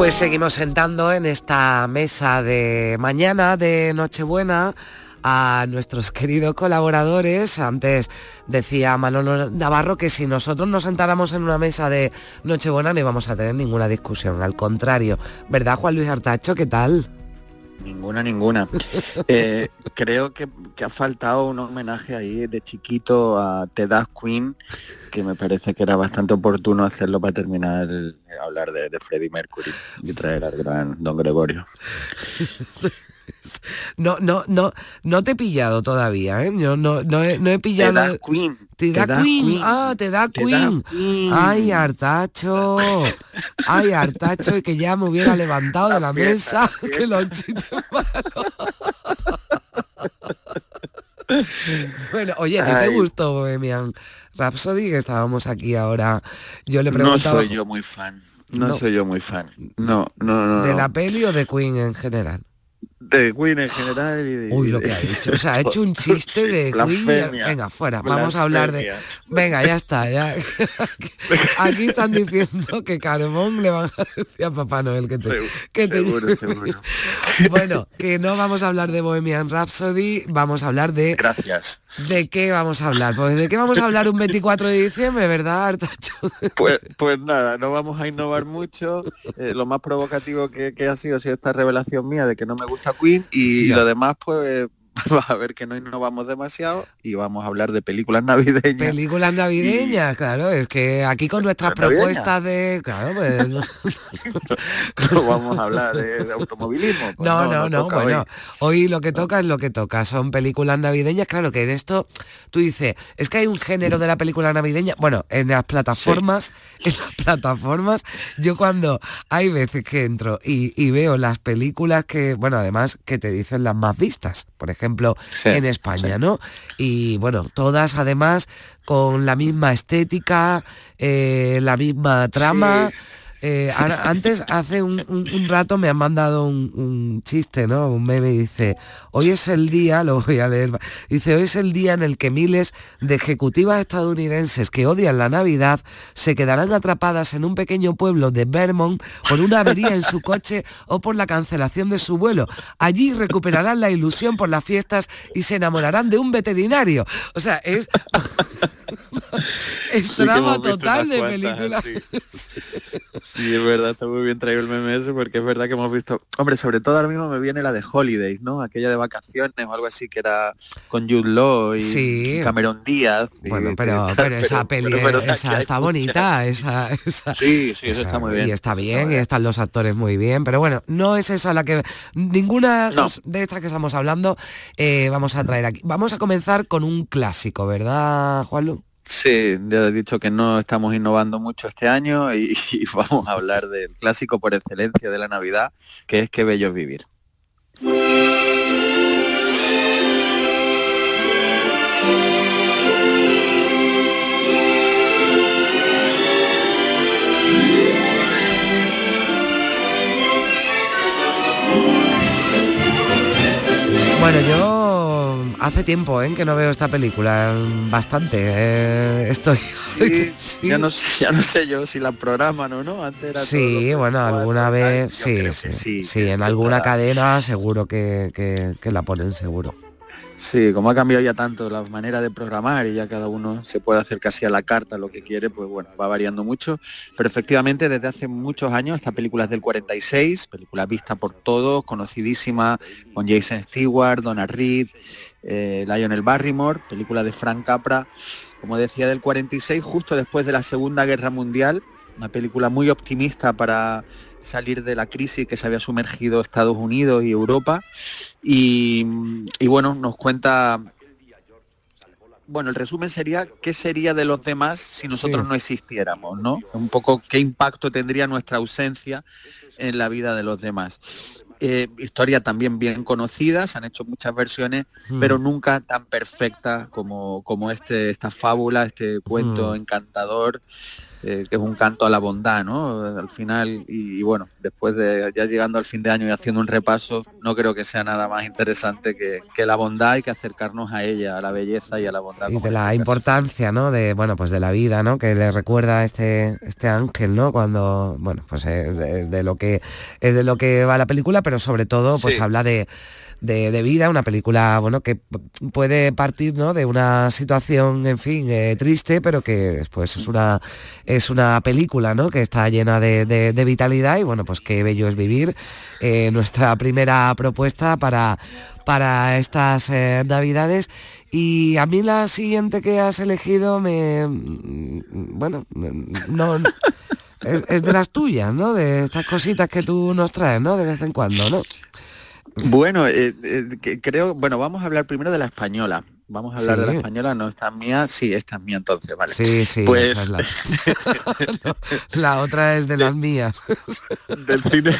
[SPEAKER 1] Pues seguimos sentando en esta mesa de mañana de Nochebuena a nuestros [LAUGHS] queridos colaboradores. Antes decía Manolo Navarro que si nosotros nos sentáramos en una mesa de Nochebuena no íbamos a tener ninguna discusión. Al contrario, ¿verdad Juan Luis Artacho? ¿Qué tal?
[SPEAKER 18] Ninguna, ninguna. [LAUGHS] Eh, creo que, ha faltado un homenaje ahí de chiquito a Dark Queen, que me parece que era bastante oportuno hacerlo para terminar el- hablar de, de Freddie Mercury y traer al gran Don Gregorio. [LAUGHS] [LAUGHS]
[SPEAKER 1] No, no, no, no te he pillado todavía, ¿eh? Yo no, no, he, no he pillado.
[SPEAKER 18] Te da Queen.
[SPEAKER 1] Te da
[SPEAKER 18] Te da
[SPEAKER 1] Queen.
[SPEAKER 18] Queen.
[SPEAKER 1] Ah, te da
[SPEAKER 18] Te da
[SPEAKER 1] Queen.
[SPEAKER 18] Queen.
[SPEAKER 1] Ay, Artacho. [LAUGHS] Ay, Artacho, y que ya me hubiera levantado de la
[SPEAKER 18] fiesta,
[SPEAKER 1] mesa. [LAUGHS] Que los chistes malos. Bueno, oye, ¿a ti te gustó Bohemian Rhapsody? Que estábamos aquí ahora. Yo le
[SPEAKER 18] No
[SPEAKER 1] preguntaba
[SPEAKER 18] soy yo muy fan. No,
[SPEAKER 1] No.
[SPEAKER 18] soy yo muy fan. No, no, no.
[SPEAKER 1] de
[SPEAKER 18] no.
[SPEAKER 1] la peli o de Queen en general.
[SPEAKER 18] De Queen en general y de...
[SPEAKER 1] Uy, lo que ha hecho. O sea, ha hecho un [LAUGHS] chiste de Queen. Venga, fuera. Vamos a hablar de. Venga, ya está. Ya. [LAUGHS] Aquí están diciendo que Carbón le van a decir a Papá Noel que te. que te-
[SPEAKER 18] Seguro, seguro.
[SPEAKER 1] Bueno, que no vamos a hablar de Bohemian Rhapsody, vamos a hablar de.
[SPEAKER 18] Gracias.
[SPEAKER 1] ¿De qué vamos a hablar? Pues de qué vamos a hablar un 24 de diciembre, ¿verdad, Artacho?
[SPEAKER 18] Pues, pues nada, no vamos a innovar mucho. Eh, lo más provocativo que, que ha sido ha sido esta revelación mía de que no me gusta Queen y
[SPEAKER 1] Ya.
[SPEAKER 18] lo demás pues [LAUGHS] vas a ver que no innovamos demasiado y vamos a hablar de películas navideñas.
[SPEAKER 1] Películas navideñas, claro, es que aquí con nuestras propuestas de. Claro, pues. [LAUGHS]
[SPEAKER 18] no vamos a hablar de, de automovilismo. pues
[SPEAKER 1] no, no, no, bueno, hoy lo que toca es lo que toca, son películas navideñas, claro que en esto tú dices, es que hay un género de la película navideña, bueno, en las plataformas, [LAUGHS] en las plataformas, yo cuando hay veces que entro y, y veo las películas que, bueno, además que te dicen las más vistas, por ejemplo,
[SPEAKER 18] Sí,
[SPEAKER 1] en España, ¿no? Y bueno, todas además con la misma estética, eh, la misma trama. Eh, antes, hace un, un- un rato me han mandado un, un chiste, ¿no? Un meme y dice, hoy es el día, lo voy a leer, dice, hoy es el día en el que miles de ejecutivas estadounidenses que odian la Navidad se quedarán atrapadas en un pequeño pueblo de Vermont por una avería en su coche o por la cancelación de su vuelo. Allí recuperarán la ilusión por las fiestas y se enamorarán de un veterinario. O sea, es... [LAUGHS] es
[SPEAKER 18] Sí
[SPEAKER 1] trama total de
[SPEAKER 18] cuantas
[SPEAKER 1] película. [LAUGHS]
[SPEAKER 18] Sí, es verdad, está muy bien traído el meme ese porque es verdad que hemos visto, hombre, sobre todo ahora mismo me viene la de Holidays, ¿no? Aquella de vacaciones o algo así que era con Jude Law y
[SPEAKER 1] Sí.
[SPEAKER 18] Cameron Díaz. y-
[SPEAKER 1] Bueno, pero, pero esa peli,
[SPEAKER 18] pero
[SPEAKER 1] esa está bonita, esa, esa-
[SPEAKER 18] Sí, sí, eso
[SPEAKER 1] esa-
[SPEAKER 18] está muy bien.
[SPEAKER 1] Y está bien, y están los actores muy bien, pero bueno, no es esa la que... Ninguna
[SPEAKER 18] No.
[SPEAKER 1] de estas que estamos hablando eh, vamos a traer aquí. Vamos a comenzar con un clásico, ¿verdad, Juanlu?
[SPEAKER 18] Sí, ya he dicho que no estamos innovando mucho este año [LAUGHS] y, vamos a hablar del clásico por excelencia de la Navidad, que es Qué bello es vivir.
[SPEAKER 1] Bueno, yo hace tiempo ¿eh? que no veo esta película, bastante. eh, estoy...
[SPEAKER 18] Sí, [LAUGHS] Ya, no, sé- ya no sé yo si la programan o no, antes era
[SPEAKER 1] Sí, bueno,
[SPEAKER 18] 24
[SPEAKER 1] alguna vez, sí, sí,
[SPEAKER 18] sí,
[SPEAKER 1] en alguna cadena seguro que, que- que la ponen seguro.
[SPEAKER 18] Sí, como ha cambiado ya tanto la manera de programar y ya cada uno se puede hacer casi a la carta lo que quiere, pues bueno, va variando mucho. Pero efectivamente desde hace muchos años, esta película es del 46, película vista por todos, conocidísima, con Jason Stewart, Donna Reed, eh, Lionel Barrymore, película de Frank Capra, como decía, del 46, justo después de la Segunda Guerra Mundial, una película muy optimista para salir de la crisis que se había sumergido Estados Unidos y Europa. Y, y bueno, nos cuenta... Bueno, el resumen sería qué sería de los demás si nosotros
[SPEAKER 1] Sí.
[SPEAKER 18] no existiéramos, ¿no? Un poco qué impacto tendría nuestra ausencia en la vida de los demás. Eh, historia también bien conocida, se han hecho muchas versiones,
[SPEAKER 1] Mm.
[SPEAKER 18] pero nunca tan perfecta como, como este, esta fábula, este cuento
[SPEAKER 1] Mm.
[SPEAKER 18] encantador eh, que es un canto a la bondad, ¿no? Al final, y, y bueno, después de ya llegando al fin de año y haciendo un repaso, no creo que sea nada más interesante que, que la bondad y que acercarnos a ella, a la belleza y a la bondad.
[SPEAKER 1] y de la
[SPEAKER 18] este caso.
[SPEAKER 1] importancia no de bueno pues de la vida no que le recuerda a este este ángel no cuando bueno pues eh, de, de lo que es de lo que va la película pero sobre todo pues
[SPEAKER 18] Sí.
[SPEAKER 1] habla de de, de vida, una película bueno que puede partir ¿no? de una situación, en fin, eh, triste, pero que después es una es una película ¿no? que está llena de, de- vitalidad y bueno, pues qué bello es vivir. Eh, nuestra primera propuesta para, para estas eh, navidades. Y a mí la siguiente que has elegido me mm, bueno, no es, es de las tuyas, ¿no? De estas cositas que tú nos traes, ¿no? De vez en cuando, ¿no?
[SPEAKER 18] Bueno, eh, eh, creo, bueno, vamos a hablar primero de la española. Vamos a hablar de la española, no esta es mía, sí, esta es mía entonces, vale.
[SPEAKER 1] Sí, sí,
[SPEAKER 18] Pues
[SPEAKER 1] esa es la... No, [LAUGHS] [LAUGHS] la otra es de las mías. [LAUGHS]
[SPEAKER 18] del cine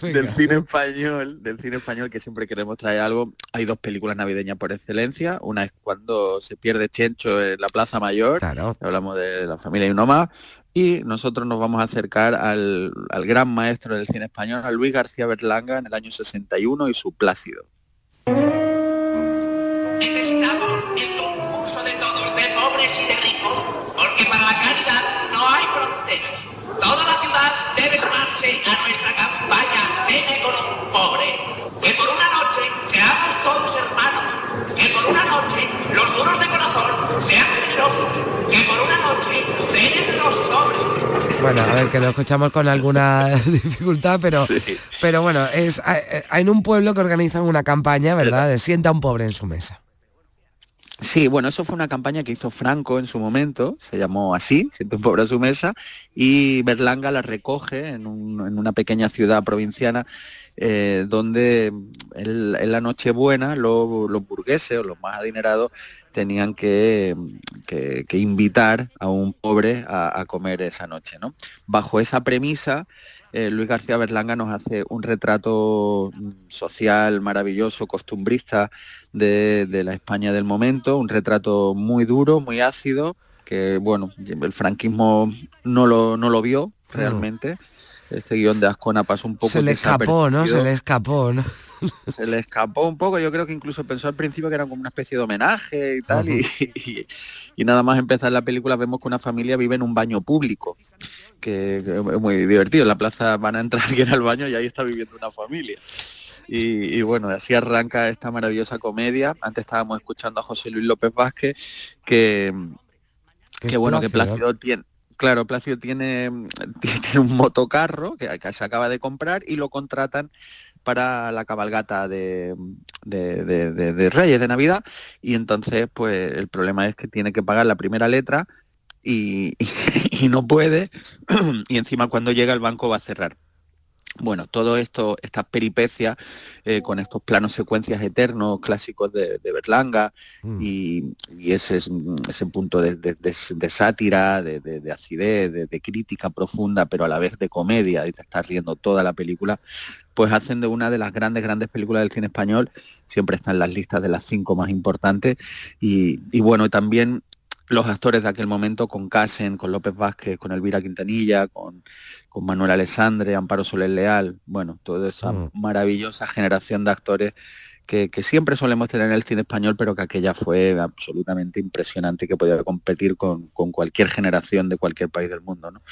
[SPEAKER 1] Venga.
[SPEAKER 18] del cine español, del cine español que siempre queremos traer algo. Hay dos películas navideñas por excelencia. Una es cuando se pierde Chencho en la Plaza Mayor. Hablamos de la familia y uno más. Y nosotros nos vamos a acercar al, al gran maestro del cine español, a Luis García Berlanga, en el año 61 y su Plácido.
[SPEAKER 19] Necesitamos el concurso de todos, de pobres y de ricos, porque para la caridad no hay fronteras. Toda la ciudad debe sumarse a nuestra campaña un pobre. Que por una noche seamos todos hermanos. Que por una noche los duros de corazón sean generosos. Que por una noche cenen los pobres.
[SPEAKER 1] Bueno, a ver, que lo escuchamos con alguna [LAUGHS] dificultad, pero, pero bueno, es en un pueblo que organizan una campaña, ¿verdad? De sienta a un pobre en su mesa.
[SPEAKER 18] Sí, bueno, eso fue una campaña que hizo Franco en su momento, se llamó así, Siento un pobre a su mesa, y Berlanga la recoge en, un- en una pequeña ciudad provinciana eh, donde en, en la Nochebuena los, los burgueses o los más adinerados tenían que, que- que invitar a un pobre a, a comer esa noche. ¿no? Bajo esa premisa, eh, Luis García Berlanga nos hace un retrato mm, social maravilloso, costumbrista de, de la España del momento, un retrato muy duro, muy ácido, que bueno, el franquismo no lo, no lo vio realmente. Este guion de Ascona pasó un poco
[SPEAKER 1] Se le escapó, ¿no? Se le escapó, ¿no?
[SPEAKER 18] se le escapó un poco, yo creo que incluso pensó al principio que era como una especie de homenaje y tal, y, y- y nada más empezar la película vemos que una familia vive en un baño público, que, que es muy divertido, en la plaza van a entrar [LAUGHS] alguien al baño y ahí está viviendo una familia. Y, y bueno, así arranca esta maravillosa comedia. Antes estábamos escuchando a José Luis López Vázquez, que,
[SPEAKER 1] Que
[SPEAKER 18] bueno, que.
[SPEAKER 1] Plácido
[SPEAKER 18] tiene, claro, Plácido tiene, [LAUGHS] un motocarro que, se acaba de comprar y lo contratan para la cabalgata de, de- de- de- de Reyes de Navidad y entonces pues el problema es que tiene que pagar la primera letra y, [LAUGHS] y no puede [CLEARS THROAT] y encima cuando llega el banco va a cerrar. Bueno, todo esto, estas peripecias eh, con estos planos secuencias eternos clásicos de, de Berlanga y, y ese, es, mm, ese punto de, de- de- de sátira, de, de- de acidez, de, crítica profunda, pero a la vez de comedia y te estás riendo toda la película, pues hacen de una de las grandes, grandes películas del cine español, siempre está en las listas de las cinco más importantes. Y, y bueno, también los actores de aquel momento con Casen, con López Vázquez, con Elvira Quintanilla, con, con Manuel Alessandre, Amparo Soler Leal, bueno, toda esa
[SPEAKER 1] Mm.
[SPEAKER 18] maravillosa generación de actores que, que siempre solemos tener en el cine español, pero que aquella fue absolutamente impresionante y que podía competir con, con cualquier generación de cualquier país del mundo. ¿no?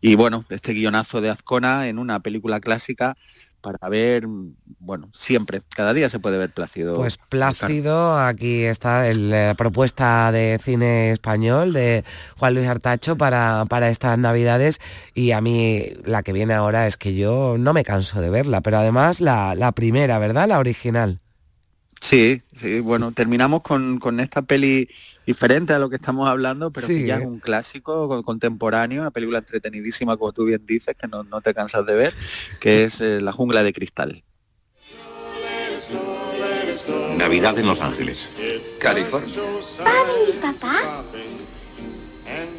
[SPEAKER 18] Y bueno, este guionazo de Azcona en una película clásica para ver, bueno, siempre, cada día se puede ver Plácido.
[SPEAKER 1] Pues Plácido, aquí está el, la propuesta de cine español de Juan Luis Artacho para, para estas navidades y a mí la que viene ahora es que yo no me canso de verla, pero además la, la primera, ¿verdad? La original.
[SPEAKER 18] Sí, sí, bueno, terminamos con, con esta peli diferente a lo que estamos hablando, pero
[SPEAKER 1] Sí.
[SPEAKER 18] que ya es un clásico co- contemporáneo, una película entretenidísima, como tú bien dices, que no, no te cansas de ver, que es eh, La jungla de cristal.
[SPEAKER 20] Navidad en Los Ángeles, California.
[SPEAKER 21] ¿Padre y papá?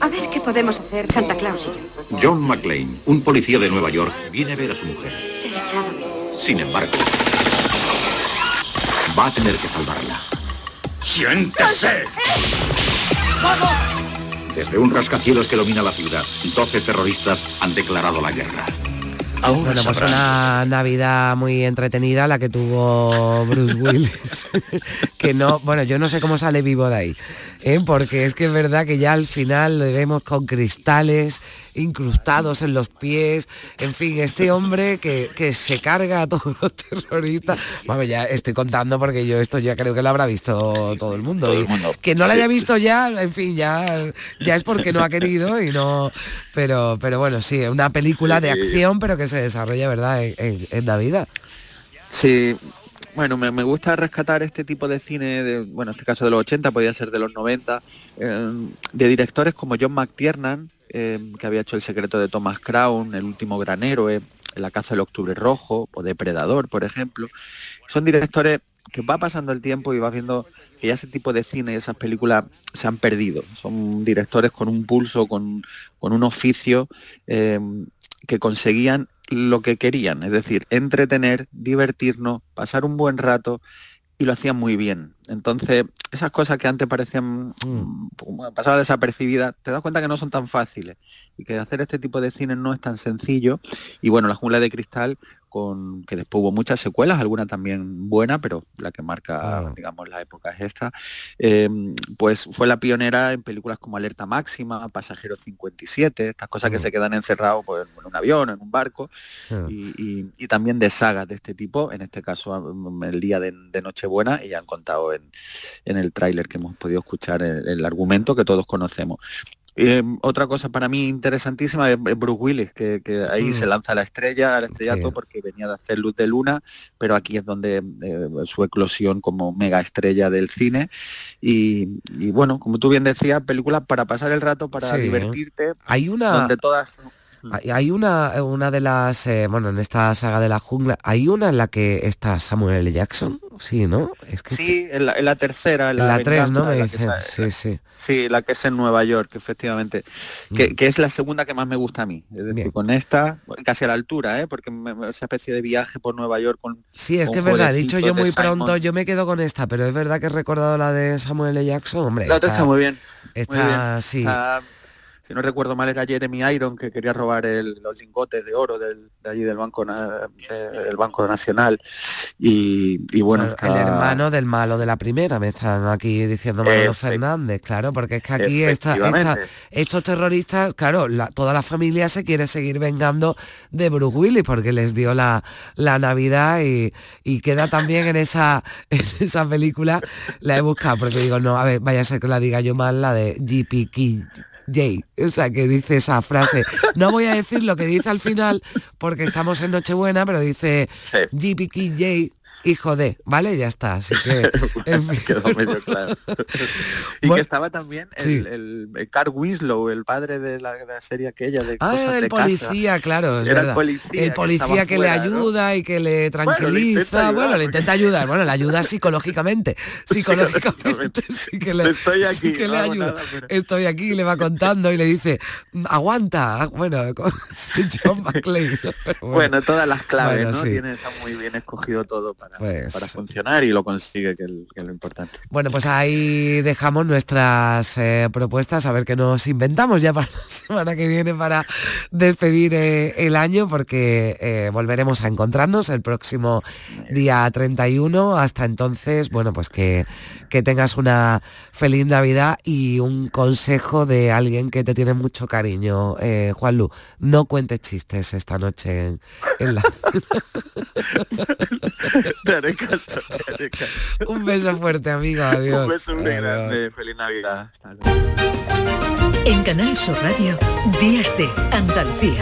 [SPEAKER 21] A ver qué podemos hacer, Santa Claus y yo.
[SPEAKER 20] John McClane, un policía de Nueva York, viene a ver a su mujer. Sin embargo, va a tener que salvarla. ¡Siéntese!
[SPEAKER 19] ¡Vamos!
[SPEAKER 20] Desde un rascacielos que domina la ciudad, 12 terroristas han declarado la guerra.
[SPEAKER 1] Bueno, pues una Navidad muy entretenida la que tuvo Bruce Willis. [LAUGHS] que no, bueno, yo no sé cómo sale vivo de ahí, ¿eh? porque es que es verdad que ya al final lo vemos con cristales incrustados en los pies. En fin, este hombre que, que se carga a todos los terroristas. Bueno, ya estoy contando porque yo esto ya creo que lo habrá visto todo el mundo.
[SPEAKER 18] Todo el mundo,
[SPEAKER 1] que no lo haya visto ya, en fin, ya, ya es porque no ha querido y no. Pero, pero bueno, sí, una película de acción, pero que se desarrolla, ¿verdad?, en, en- en Navidad.
[SPEAKER 18] Sí, bueno, me, gusta rescatar este tipo de cine, de, bueno, en este caso de los 80, podía ser de los 90, eh, de directores como John McTiernan, eh, que había hecho El secreto de Thomas Crown, El último gran héroe, La caza del octubre rojo, o Depredador, por ejemplo. Son directores que va pasando el tiempo y vas viendo que ya ese tipo de cine, esas películas se han perdido. Son directores con un pulso, con, con un oficio eh, que conseguían lo que querían, es decir, entretener, divertirnos, pasar un buen rato y lo hacían muy bien. Entonces, esas cosas que antes parecían mm, como pasaba desapercibidas, te das cuenta que no son tan fáciles y que hacer este tipo de cine no es tan sencillo. Y bueno, La jungla de cristal, con que después hubo muchas secuelas, alguna también buena, pero la que marca, digamos, la época es esta, eh, pues fue la pionera en películas como Alerta Máxima, Pasajero 57, estas cosas que se quedan encerrados pues, en un avión, en un barco, y, y- y también de sagas de este tipo, en este caso mm, el día de, de Nochebuena, y ya han contado en, en el tráiler que hemos podido escuchar el, el argumento que todos conocemos. Eh, otra cosa para mí interesantísima es Bruce Willis, que, que ahí
[SPEAKER 1] Mm.
[SPEAKER 18] se lanza a la estrella, al estrellato,
[SPEAKER 1] Sí.
[SPEAKER 18] porque venía de hacer Luz de Luna, pero aquí es donde eh, su eclosión como mega estrella del cine. Y, y bueno, como tú bien decías, películas para pasar el rato, para
[SPEAKER 1] Sí.
[SPEAKER 18] divertirte,
[SPEAKER 1] Hay una...
[SPEAKER 18] donde todas...
[SPEAKER 1] Hay- una, una de las, eh, bueno, en esta saga de la jungla, hay una en la que está Samuel L. Jackson, sí, ¿no? Es que
[SPEAKER 18] Sí, en la, en la tercera, en la,
[SPEAKER 1] la 3, ¿no? Me
[SPEAKER 18] la que
[SPEAKER 1] dicen, sí, sí.
[SPEAKER 18] Sí, la que es en Nueva York, efectivamente.
[SPEAKER 1] Mm.
[SPEAKER 18] Que, que es la segunda que más me gusta a mí. Es decir, con esta, casi a la altura, ¿eh? porque me- me- esa especie de viaje por Nueva York con.
[SPEAKER 1] Sí, es
[SPEAKER 18] con
[SPEAKER 1] que es verdad, dicho yo muy
[SPEAKER 18] Simon.
[SPEAKER 1] pronto, yo me quedo con esta, pero es verdad que he recordado la de Samuel L. Jackson, hombre.
[SPEAKER 18] La otra está muy bien. muy
[SPEAKER 1] Está,
[SPEAKER 18] bien.
[SPEAKER 1] sí.
[SPEAKER 18] Si no recuerdo mal, era Jeremy Iron que quería robar el- los lingotes de oro del, de allí del Banco, de- del banco Nacional. Y, y bueno,
[SPEAKER 1] Claro, el
[SPEAKER 18] está-
[SPEAKER 1] hermano del malo de la primera, me están aquí diciendo Manolo Fernández, claro, porque es que aquí esta- esta-
[SPEAKER 18] Efectivamente.
[SPEAKER 1] estos terroristas, claro, la- toda la familia se quiere seguir vengando de Bruce Willis porque les dio la, la Navidad y, y queda también en esa, [LAUGHS] en esa película, la he buscado porque digo, no, a ver, vaya a ser que la diga yo mal, la de GPK. Jay, o sea, que dice esa frase. No voy a decir lo que dice al final porque estamos en Nochebuena, pero dice GPK hijo de, ¿vale? Ya está, así que... [LAUGHS] en fin.
[SPEAKER 18] Quedó medio claro. [LAUGHS] y
[SPEAKER 1] Bueno,
[SPEAKER 18] que estaba también el,
[SPEAKER 1] sí.
[SPEAKER 18] el, el Carl Winslow, el padre de la, de la serie aquella de
[SPEAKER 1] Ah,
[SPEAKER 18] cosas
[SPEAKER 1] el
[SPEAKER 18] de casa.
[SPEAKER 1] policía, claro, es
[SPEAKER 18] Era
[SPEAKER 1] verdad.
[SPEAKER 18] el policía,
[SPEAKER 1] El policía que, le ayuda y que le tranquiliza.
[SPEAKER 18] le intenta ayudar,
[SPEAKER 1] bueno, le intenta ayudar. Bueno, le ayuda [LAUGHS] psicológicamente. Psicológicamente sí que le,
[SPEAKER 18] Estoy aquí,
[SPEAKER 1] sí que
[SPEAKER 18] no
[SPEAKER 1] le
[SPEAKER 18] hago
[SPEAKER 1] ayuda.
[SPEAKER 18] nada, pero-
[SPEAKER 1] Estoy aquí, le va contando y le dice, aguanta. Bueno, con- John McClane.
[SPEAKER 18] Bueno, todas las claves,
[SPEAKER 1] Bueno,
[SPEAKER 18] ¿no?
[SPEAKER 1] sí.
[SPEAKER 18] Tiene, está muy bien escogido todo para,
[SPEAKER 1] Pues-
[SPEAKER 18] para funcionar y lo consigue, que, el- que es lo importante.
[SPEAKER 1] Bueno, pues ahí dejamos nuestras eh, propuestas, a ver qué nos inventamos ya para [LAUGHS] la semana que viene para despedir eh, el año, porque eh, volveremos a encontrarnos el próximo día 31. Hasta entonces, bueno, pues que, que tengas una feliz Navidad y un consejo de alguien que te tiene mucho cariño, eh, Juanlu, no cuentes chistes esta noche en, en la... [LAUGHS]
[SPEAKER 18] Te haré caso, te haré caso.
[SPEAKER 1] un beso fuerte, amigo, adiós.
[SPEAKER 18] Un beso muy
[SPEAKER 1] Adiós.
[SPEAKER 18] grande. Feliz Navidad. Hasta luego.
[SPEAKER 13] En Canal Sur Radio, Días de Andalucía.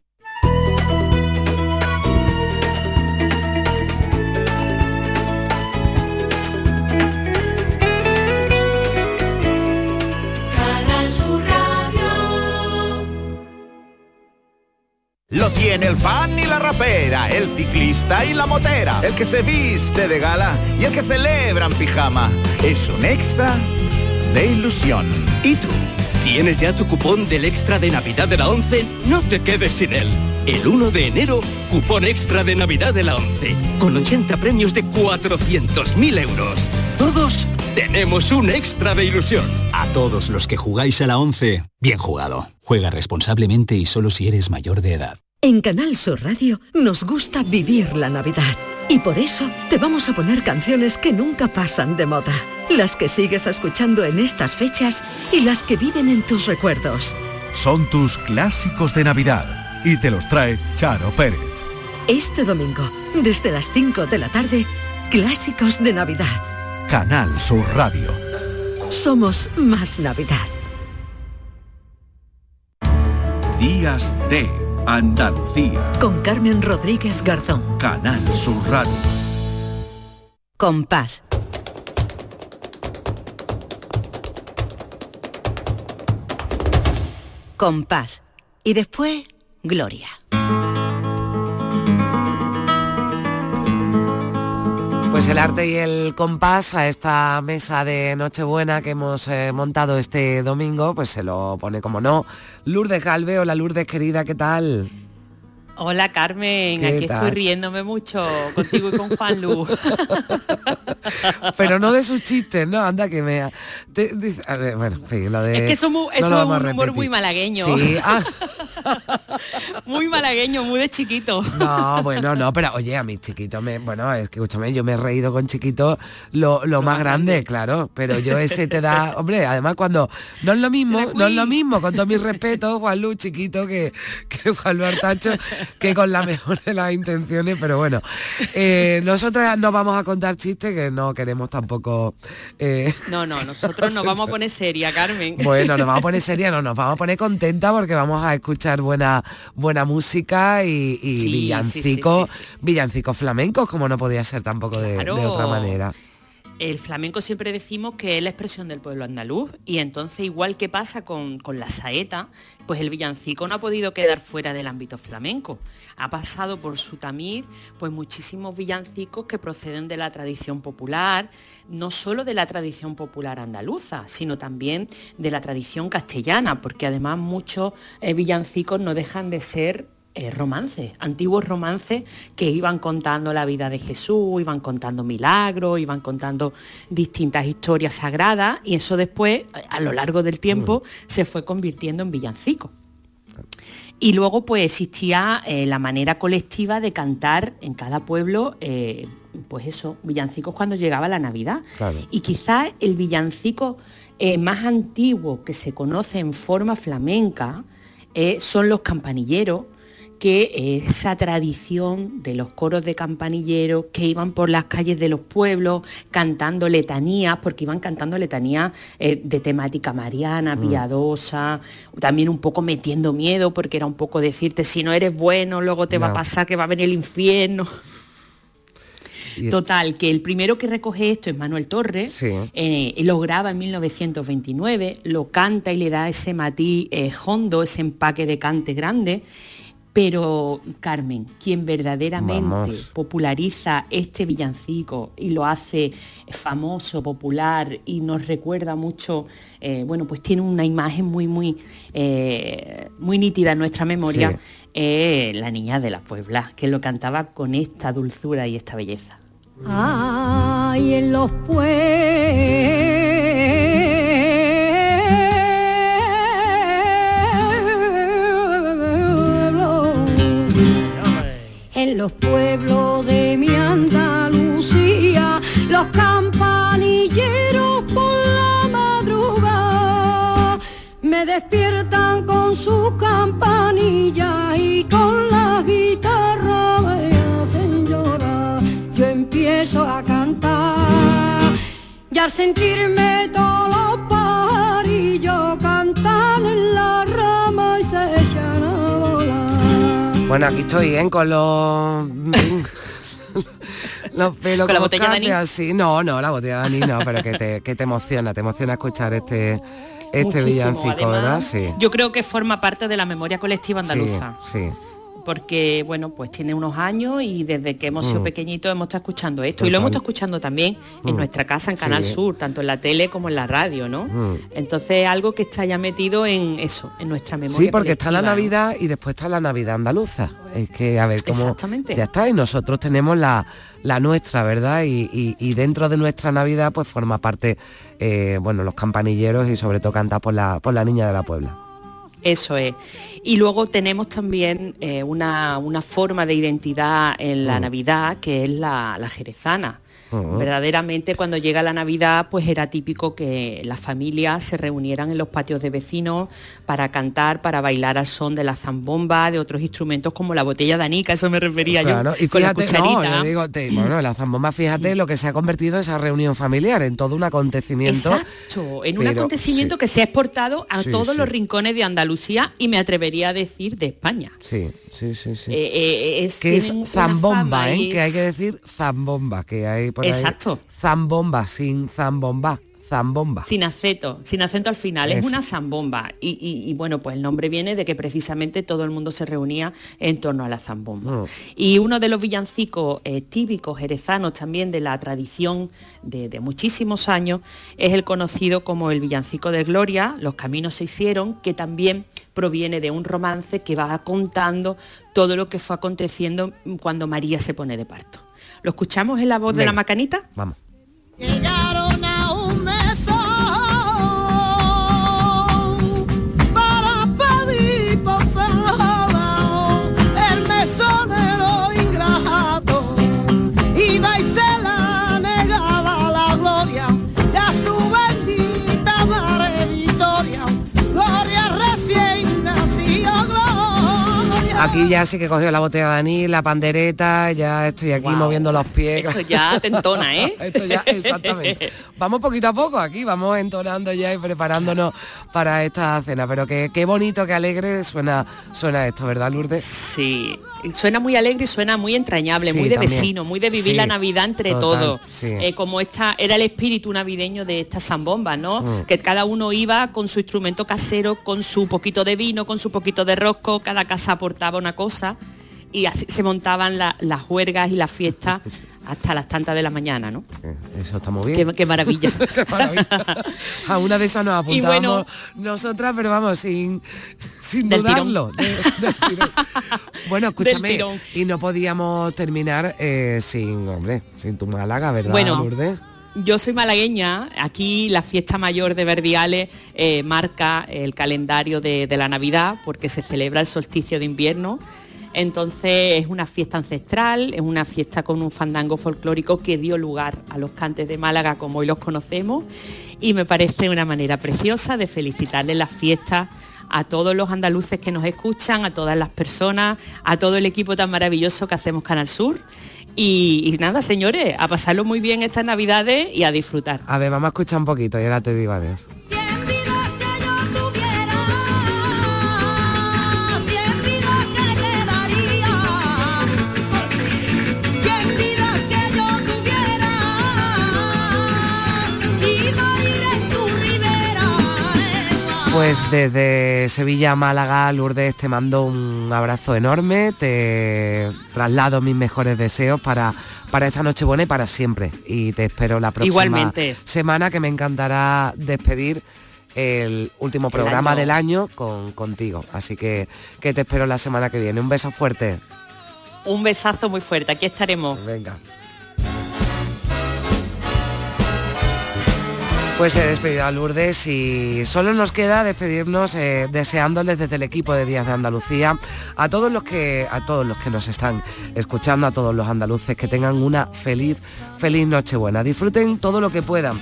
[SPEAKER 22] Lo tiene el fan y la rapera, el ciclista y la motera, el que se viste de gala y el que celebra en pijama. Es un extra de ilusión.
[SPEAKER 23] ¿Y tú? ¿Tienes ya tu cupón del extra de Navidad de la 11? No te quedes sin él. El 1 de enero, cupón extra de Navidad de la 11, con 80 premios de 400.000 euros. Todos tenemos un extra de ilusión.
[SPEAKER 24] A todos los que jugáis a la 11, bien jugado. Juega responsablemente y solo si eres mayor de edad.
[SPEAKER 13] En Canal Sur Radio nos gusta vivir la Navidad. Y por eso te vamos a poner canciones que nunca pasan de moda. Las que sigues escuchando en estas fechas y las que viven en tus recuerdos.
[SPEAKER 25] Son tus clásicos de Navidad y te los trae Charo Pérez.
[SPEAKER 13] Este domingo, desde las 5 de la tarde, Clásicos de Navidad.
[SPEAKER 25] Canal Sur Radio.
[SPEAKER 13] Somos más Navidad.
[SPEAKER 16] Días de Andalucía.
[SPEAKER 13] Con Carmen Rodríguez Garzón.
[SPEAKER 16] Canal Sur Radio.
[SPEAKER 26] Compás. Compás. Y después, Gloria.
[SPEAKER 1] Pues el arte y el compás a esta mesa de Nochebuena que hemos eh, montado este domingo, pues se lo pone como no. Lourdes Galve, hola Lourdes querida, ¿qué tal?
[SPEAKER 27] Hola Carmen,
[SPEAKER 1] ¿Qué
[SPEAKER 27] aquí
[SPEAKER 1] tal?
[SPEAKER 27] estoy riéndome mucho contigo y con Juan Lu. [LAUGHS]
[SPEAKER 1] Pero no de sus chistes, ¿no? Anda que me... te- dice- a ver, bueno, de...
[SPEAKER 27] es que eso, mu- es un humor muy malagueño.
[SPEAKER 1] Sí, [LAUGHS] ah,
[SPEAKER 27] muy malagueño, muy de chiquito.
[SPEAKER 1] No, bueno, no, pero oye, a mi chiquito me, bueno, es que escúchame, yo me he reído con chiquito lo, lo más grande, claro, pero yo ese te da, [LAUGHS] hombre, además cuando no es lo mismo, no es lo mismo, con todo mi respeto, Juan Lu chiquito que, que Juan Lu Artacho, que con la mejor de las intenciones, pero bueno, eh, nosotras no vamos a contar chistes que no queremos tampoco eh,
[SPEAKER 27] No, no, nosotros nos vamos a poner seria, Carmen.
[SPEAKER 1] Bueno, nos vamos a poner seria, no, nos vamos a poner contenta porque vamos a escuchar buena, buena música y, y
[SPEAKER 27] Sí,
[SPEAKER 1] villancicos,
[SPEAKER 27] sí, sí,
[SPEAKER 1] villancicos flamencos, como no podía ser tampoco de, otra manera.
[SPEAKER 27] El flamenco siempre decimos que es la expresión del pueblo andaluz y entonces igual que pasa con, con la saeta, pues el villancico no ha podido quedar fuera del ámbito flamenco. Ha pasado por su tamiz pues muchísimos villancicos que proceden de la tradición popular, no solo de la tradición popular andaluza, sino también de la tradición castellana, porque además muchos eh, villancicos no dejan de ser romances, antiguos romances que iban contando la vida de Jesús, iban contando milagros, iban contando distintas historias sagradas y eso después, a lo largo del tiempo, se fue convirtiendo en villancico. Y luego pues existía eh, la manera colectiva de cantar en cada pueblo, eh, pues eso, villancicos cuando llegaba la Navidad. Y quizás el villancico eh, más antiguo que se conoce en forma flamenca eh, son los campanilleros, que esa tradición de los coros de campanilleros que iban por las calles de los pueblos cantando letanías, porque iban cantando letanías eh, de temática mariana,
[SPEAKER 28] Mm.
[SPEAKER 27] piadosa, también un poco metiendo miedo, porque era un poco decirte, si no eres bueno, luego te va a pasar que va a venir el infierno. Total, que el primero que recoge esto es Manuel Torres,
[SPEAKER 1] Sí.
[SPEAKER 27] eh, lo graba en 1929, lo canta y le da ese matiz eh, hondo, ese empaque de cante grande. Pero Carmen, quien verdaderamente
[SPEAKER 1] Vamos.
[SPEAKER 27] populariza este villancico y lo hace famoso, popular y nos recuerda mucho, eh, bueno, pues tiene una imagen muy, muy, eh, muy nítida en nuestra memoria,
[SPEAKER 1] Sí.
[SPEAKER 27] eh, la niña de la Puebla, que lo cantaba con esta dulzura y esta belleza.
[SPEAKER 29] Ay, en los pueblos, en los pueblos de mi Andalucía, los campanilleros por la madrugada me despiertan con sus campanillas y con la guitarra me hacen llorar. Yo empiezo a cantar y al sentirme todos
[SPEAKER 1] Bueno, aquí estoy, ¿eh? Con los... [LAUGHS] los pelos
[SPEAKER 27] ¿Con la botella de anís?
[SPEAKER 1] así. No, no, la botella de anís no, pero que te, que te emociona, te emociona escuchar este, este
[SPEAKER 27] Muchísimo,
[SPEAKER 1] villancico,
[SPEAKER 27] además,
[SPEAKER 1] ¿verdad? Sí.
[SPEAKER 27] Yo creo que forma parte de la memoria colectiva andaluza.
[SPEAKER 1] Sí, sí.
[SPEAKER 27] Porque bueno, pues tiene unos años y desde que hemos sido
[SPEAKER 1] Mm.
[SPEAKER 27] pequeñitos hemos estado escuchando esto y lo hemos estado escuchando también en
[SPEAKER 1] Mm.
[SPEAKER 27] nuestra casa en Canal
[SPEAKER 1] Sí.
[SPEAKER 27] Sur, tanto en la tele como en la radio, ¿no?
[SPEAKER 1] Mm.
[SPEAKER 27] Entonces algo que está ya metido en eso, en nuestra memoria.
[SPEAKER 1] Sí, porque está la. Navidad y después está la Navidad andaluza. Es que, a ver, cómo
[SPEAKER 27] Exactamente.
[SPEAKER 1] ya está, y nosotros tenemos la, la nuestra, ¿verdad? Y, y- y dentro de nuestra Navidad, pues forma parte, eh, bueno, los campanilleros y sobre todo cantar por la, por la niña de la Puebla.
[SPEAKER 27] Eso es. Y luego tenemos también eh, una, una forma de identidad en la
[SPEAKER 1] Mm.
[SPEAKER 27] Navidad que es la, la jerezana. Verdaderamente cuando llega la Navidad pues era típico que las familias se reunieran en los patios de vecinos para cantar, para bailar al son de la zambomba, de otros instrumentos como la botella de anica, eso me refería
[SPEAKER 1] Claro,
[SPEAKER 27] yo.
[SPEAKER 1] y
[SPEAKER 27] con la
[SPEAKER 1] fíjate, no,
[SPEAKER 27] cucharita.
[SPEAKER 1] yo digo, te- bueno, la zambomba, fíjate lo que se ha convertido esa reunión familiar, en todo un acontecimiento.
[SPEAKER 27] Exacto, en un
[SPEAKER 1] pero,
[SPEAKER 27] acontecimiento
[SPEAKER 1] sí.
[SPEAKER 27] que se ha exportado a
[SPEAKER 1] Sí,
[SPEAKER 27] todos
[SPEAKER 1] sí.
[SPEAKER 27] los rincones de Andalucía y me atrevería a decir de España.
[SPEAKER 1] Sí, sí, sí, sí.
[SPEAKER 27] Eh, eh, es,
[SPEAKER 1] que es zambomba, ¿eh? Que hay que decir zambomba, que hay por ahí.
[SPEAKER 27] Exacto.
[SPEAKER 1] Zambomba, sin zambomba, zambomba.
[SPEAKER 27] Sin acento, sin acento al final, es una zambomba. Y, y- y, bueno, pues el nombre viene de que precisamente todo el mundo se reunía en torno a la zambomba.
[SPEAKER 1] Mm.
[SPEAKER 27] Y uno de los villancicos eh, típicos jerezanos también de la tradición de, de muchísimos años es el conocido como el villancico de Gloria, Los caminos se hicieron, que también proviene de un romance que va contando todo lo que fue aconteciendo cuando María se pone de parto. ¿Lo escuchamos en la voz de la macanita?
[SPEAKER 1] Vamos.
[SPEAKER 29] Llegaron
[SPEAKER 1] Aquí ya sí que cogió la botella de anís, la pandereta, ya estoy aquí moviendo los pies.
[SPEAKER 27] Esto ya te entona, ¿eh? [LAUGHS]
[SPEAKER 1] Esto ya, exactamente. Vamos poquito a poco aquí, vamos entonando ya y preparándonos para esta cena. Pero qué, qué bonito, qué alegre suena, suena esto, ¿verdad, Lourdes?
[SPEAKER 27] Sí, suena muy alegre y suena muy entrañable,
[SPEAKER 1] Sí,
[SPEAKER 27] muy de
[SPEAKER 1] también.
[SPEAKER 27] vecino, muy de vivir
[SPEAKER 1] Sí,
[SPEAKER 27] la Navidad entre todos.
[SPEAKER 1] sí.
[SPEAKER 27] Eh, como esta era el espíritu navideño de esta zambomba, ¿no?
[SPEAKER 1] Mm.
[SPEAKER 27] Que cada uno iba con su instrumento casero, con su poquito de vino, con su poquito de rosco, cada casa aportaba una cosa y así se montaban la- las juergas y las fiestas [LAUGHS] hasta las tantas de la mañana, ¿no?
[SPEAKER 1] Eh, Eso está muy bien.
[SPEAKER 27] Qué, qué maravilla. [LAUGHS]
[SPEAKER 1] Qué maravilla. A una de esas nos apuntábamos
[SPEAKER 27] bueno-
[SPEAKER 1] nosotras, pero vamos, sin, sin
[SPEAKER 27] Del tirón.
[SPEAKER 1] dudarlo. De- [LAUGHS] del tirón. bueno, escúchame, y no podíamos terminar eh, sin, hombre, sin tu Málaga, ¿verdad,
[SPEAKER 27] Bueno,
[SPEAKER 1] Lourdes?
[SPEAKER 27] Yo soy malagueña, aquí la fiesta mayor de Verdiales eh, marca el calendario de, la Navidad porque se celebra el solsticio de invierno. Entonces es una fiesta ancestral, es una fiesta con un fandango folclórico que dio lugar a los cantes de Málaga como hoy los conocemos y me parece una manera preciosa de felicitarle las fiestas a todos los andaluces que nos escuchan, a todas las personas, a todo el equipo tan maravilloso que hacemos Canal Sur. Y, nada, señores, a pasarlo muy bien estas navidades y a disfrutar.
[SPEAKER 1] A ver, vamos a escuchar un poquito y ahora te digo adiós. Pues desde Sevilla a Málaga, Lourdes, te mando un abrazo enorme, te traslado mis mejores deseos para, para esta noche buena y para siempre. Y te espero la próxima
[SPEAKER 27] Igualmente.
[SPEAKER 1] semana que me encantará despedir el último programa del año con, contigo. Así que, que te espero la semana que viene. Un beso fuerte.
[SPEAKER 27] Un besazo muy fuerte, aquí estaremos.
[SPEAKER 1] Venga. Pues he despedido a Lourdes y solo nos queda despedirnos eh, deseándoles desde el equipo de Días de Andalucía a todos los que a todos los que nos están escuchando, a todos los andaluces que tengan una feliz feliz Nochebuena. Disfruten todo lo que puedan.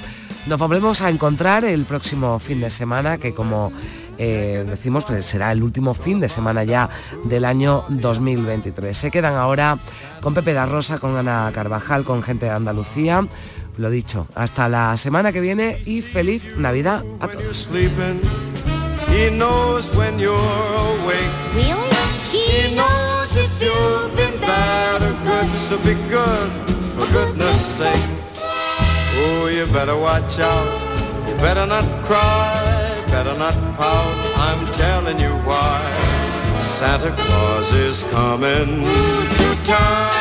[SPEAKER 1] Nos volvemos a encontrar el próximo fin de semana que como eh, decimos pues será el último fin de semana ya del año 2023. Se quedan ahora con Pepe da Rosa, con Ana Carvajal, con gente de Andalucía. Lo dicho, hasta la semana que viene y feliz Navidad a todos.
[SPEAKER 30] sleeping. He knows when you're awake. Really? He knows if you've been bad or good, so be good, for goodness sake. Oh, you better watch out. You better not cry, better not pout. I'm telling you why. Santa Claus is coming to town.